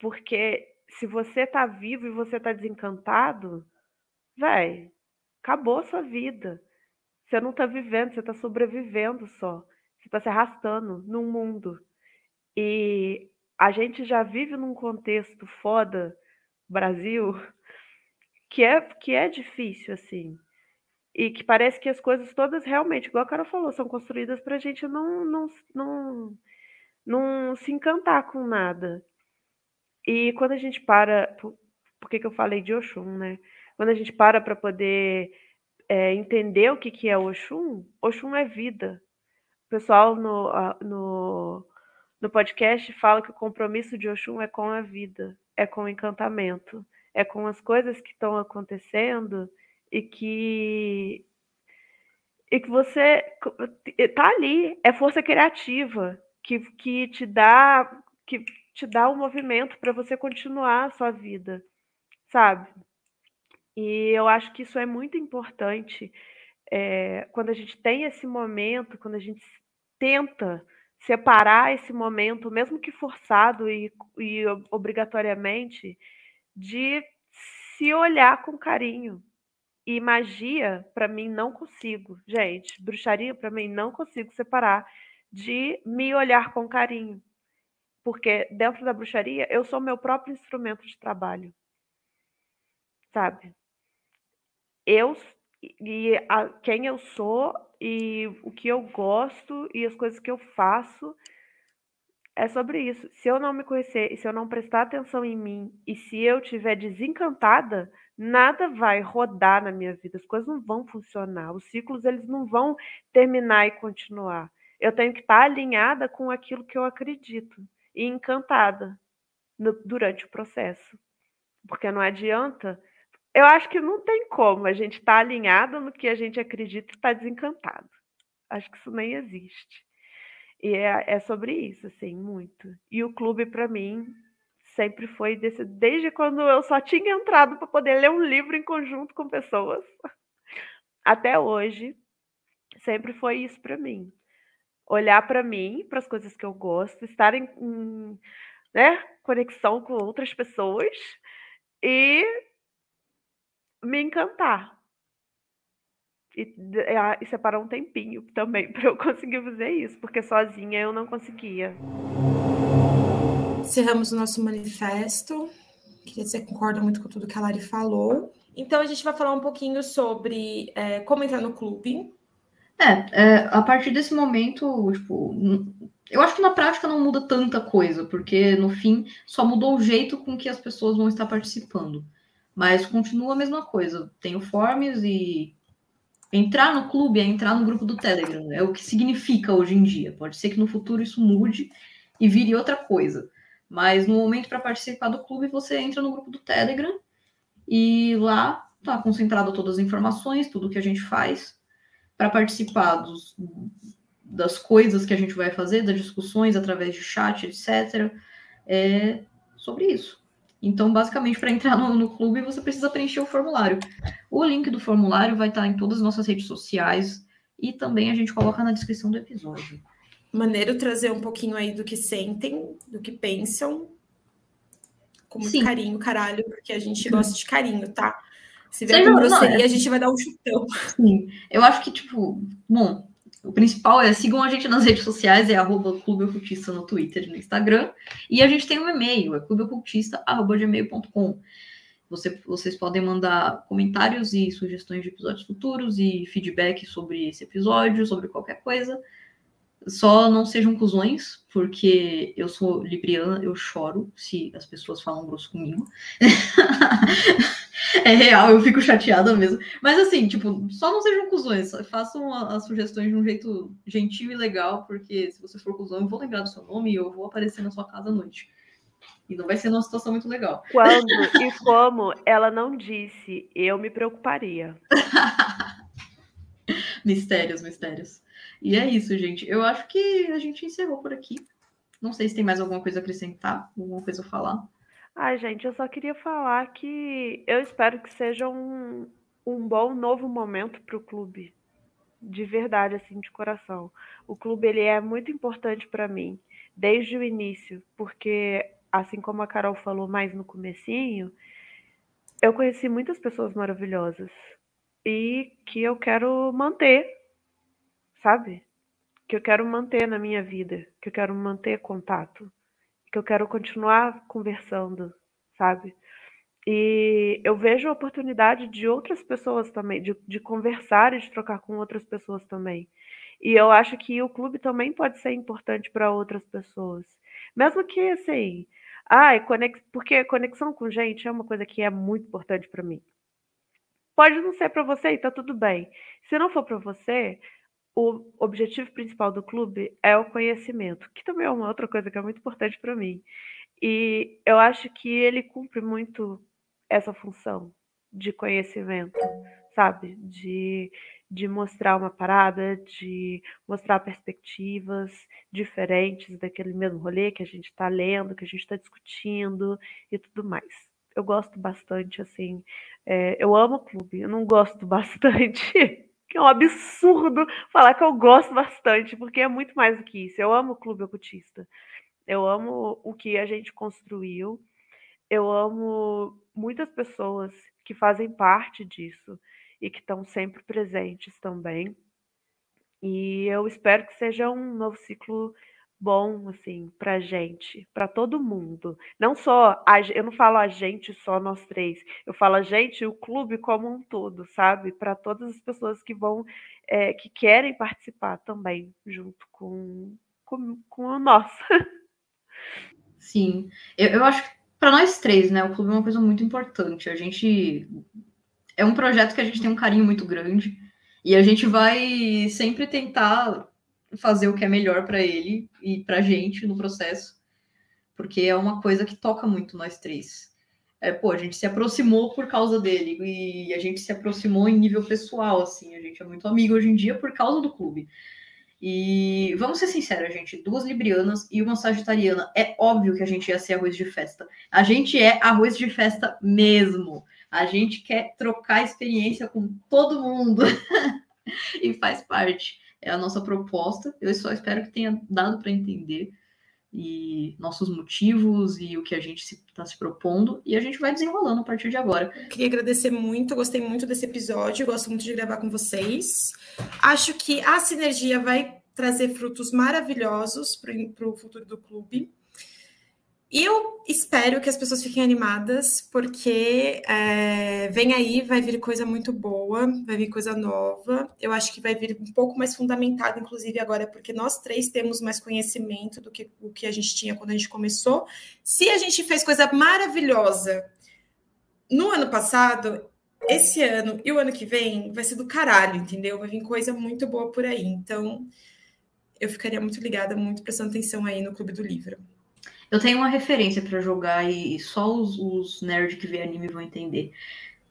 Porque se você está vivo e você está desencantado, vai, acabou sua vida. Você não está vivendo, você está sobrevivendo só. Você está se arrastando num mundo. E a gente já vive num contexto foda, Brasil, que é, que é difícil, assim. E que parece que as coisas todas realmente, igual a cara falou, são construídas para a gente não, não, não, não se encantar com nada. E quando a gente para. Por, por que, que eu falei de Oxum, né? Quando a gente para para poder é, entender o que, que é Oxum, Oxum é vida. O pessoal no, no, no podcast fala que o compromisso de Oxum é com a vida, é com o encantamento, é com as coisas que estão acontecendo e que e que você tá ali, é força criativa que, que te dá que te dá o um movimento para você continuar a sua vida, sabe? E eu acho que isso é muito importante é, quando a gente tem esse momento, quando a gente tenta separar esse momento, mesmo que forçado e, e obrigatoriamente, de se olhar com carinho. E magia, para mim, não consigo. Gente, bruxaria, para mim, não consigo separar de me olhar com carinho. Porque dentro da bruxaria, eu sou meu próprio instrumento de trabalho. Sabe? eu e a, quem eu sou e o que eu gosto e as coisas que eu faço é sobre isso. Se eu não me conhecer e se eu não prestar atenção em mim e se eu estiver desencantada, nada vai rodar na minha vida. As coisas não vão funcionar. Os ciclos eles não vão terminar e continuar. Eu tenho que estar alinhada com aquilo que eu acredito e encantada no, durante o processo. Porque não adianta eu acho que não tem como a gente estar tá alinhado no que a gente acredita e estar tá desencantado. Acho que isso nem existe. E é, é sobre isso, assim, muito. E o clube, para mim, sempre foi desse, desde quando eu só tinha entrado para poder ler um livro em conjunto com pessoas, até hoje, sempre foi isso para mim. Olhar para mim, para as coisas que eu gosto, estar em, em né, conexão com outras pessoas e me encantar. E, e separar um tempinho também para eu conseguir fazer isso, porque sozinha eu não conseguia. Encerramos o nosso manifesto. Queria dizer que concordo muito com tudo que a Lari falou. Então a gente vai falar um pouquinho sobre é, como entrar no clube. É, é, a partir desse momento, tipo, eu acho que na prática não muda tanta coisa, porque no fim só mudou o jeito com que as pessoas vão estar participando. Mas continua a mesma coisa. Tem o Forms e entrar no clube é entrar no grupo do Telegram. É o que significa hoje em dia. Pode ser que no futuro isso mude e vire outra coisa. Mas no momento para participar do clube, você entra no grupo do Telegram e lá está concentrado todas as informações, tudo que a gente faz para participar dos, das coisas que a gente vai fazer, das discussões através de chat, etc. É sobre isso. Então, basicamente, para entrar no, no, clube, você precisa preencher o formulário. O link do formulário vai estar em todas as nossas redes sociais e também a gente coloca na descrição do episódio. Maneiro trazer um pouquinho aí do que sentem, do que pensam, com muito Sim. carinho, caralho, porque a gente gosta de carinho, tá? Se vier com grosseria, não, é... a gente vai dar um chutão. Sim, eu acho que, tipo, bom, o principal é sigam a gente nas redes sociais, é arroba Clube Ocultista no Twitter e no Instagram. E a gente tem um e-mail, é clubeocultista.gmail.com. Você, vocês podem mandar comentários e sugestões de episódios futuros e feedback sobre esse episódio, sobre qualquer coisa. Só não sejam cuzões, porque eu sou libriana, eu choro se as pessoas falam grosso comigo. é real, eu fico chateada mesmo. Mas assim, tipo, só não sejam cuzões, façam as sugestões de um jeito gentil e legal, porque se você for cuzão, eu vou lembrar do seu nome e eu vou aparecer na sua casa à noite. E não vai ser uma situação muito legal. Quando e como ela não disse, eu me preocuparia. mistérios, mistérios. E é isso, gente. Eu acho que a gente encerrou por aqui. Não sei se tem mais alguma coisa a acrescentar, alguma coisa a falar. Ai, gente, eu só queria falar que eu espero que seja um, um bom novo momento para o clube. De verdade, assim, de coração. O clube ele é muito importante para mim, desde o início, porque assim como a Carol falou mais no comecinho, eu conheci muitas pessoas maravilhosas e que eu quero manter, sabe? Que eu quero manter na minha vida, que eu quero manter contato, que eu quero continuar conversando, sabe? E eu vejo a oportunidade de outras pessoas também, de, de conversar e de trocar com outras pessoas também. E eu acho que o clube também pode ser importante para outras pessoas. Mesmo que, assim, Ai, conex... porque conexão com gente é uma coisa que é muito importante para mim. Pode não ser para você e tá tudo bem. Se não for para você, o objetivo principal do clube é o conhecimento, que também é uma outra coisa que é muito importante para mim. E eu acho que ele cumpre muito essa função de conhecimento, sabe? De de mostrar uma parada, de mostrar perspectivas diferentes daquele mesmo rolê que a gente está lendo, que a gente está discutindo e tudo mais. Eu gosto bastante, assim. É, eu amo o clube, eu não gosto bastante. Que é um absurdo falar que eu gosto bastante, porque é muito mais do que isso. Eu amo o clube ocultista. Eu amo o que a gente construiu. Eu amo muitas pessoas que fazem parte disso e que estão sempre presentes também. E eu espero que seja um novo ciclo bom, assim, para gente, para todo mundo. Não só, a, eu não falo a gente só nós três, eu falo a gente, o clube como um todo, sabe? Para todas as pessoas que vão, é, que querem participar também, junto com, com, com o nosso. Sim, eu, eu acho que para nós três, né, o clube é uma coisa muito importante. A gente é um projeto que a gente tem um carinho muito grande e a gente vai sempre tentar fazer o que é melhor para ele e para gente no processo, porque é uma coisa que toca muito nós três. É, pô, a gente se aproximou por causa dele e a gente se aproximou em nível pessoal, assim, a gente é muito amigo hoje em dia por causa do clube. E vamos ser sinceros, gente, duas librianas e uma sagitariana, é óbvio que a gente ia ser arroz de festa. A gente é arroz de festa mesmo. A gente quer trocar experiência com todo mundo e faz parte. É a nossa proposta. Eu só espero que tenha dado para entender e nossos motivos e o que a gente está se, tá se, propondo e a gente vai desenrolando a partir de agora. Queria agradecer muito, gostei muito desse episódio, gosto muito de gravar com vocês. Acho que a sinergia vai trazer frutos maravilhosos para o futuro do clube. E eu espero que as pessoas fiquem animadas, porque é, vem aí, vai vir coisa muito boa, vai vir coisa nova. Eu acho que vai vir um pouco mais fundamentado, inclusive agora, porque nós três temos mais conhecimento do que o que a gente tinha quando a gente começou. Se a gente fez coisa maravilhosa no ano passado, esse ano e o ano que vem vai ser do caralho, entendeu? Vai vir coisa muito boa por aí. Então, eu ficaria muito ligada, muito prestando atenção aí no Clube do Livro. Eu tenho uma referência para jogar e só os, os nerds que vê anime vão entender.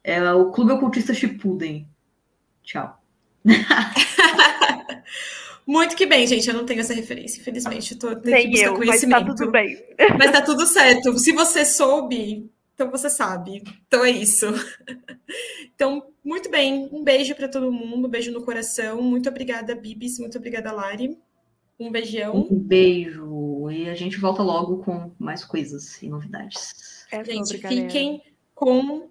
É o Clube Ocultista Shippuden. Tchau. Muito que bem, gente. Eu não tenho essa referência, infelizmente. Eu tô Nem que eu, mas tá tudo bem. Mas tá tudo certo. Se você soube, então você sabe. Então é isso. Então, muito bem. Um beijo para todo mundo. Um beijo no coração. Muito obrigada, Bibis. Muito obrigada, Lari. Um beijão. Um beijo. E a gente volta logo com mais coisas e novidades. É gente, fiquem com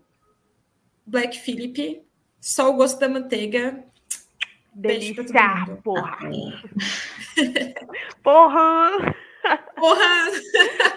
Black Philip. Só o gosto da manteiga. Delícia, porra. porra! Porra!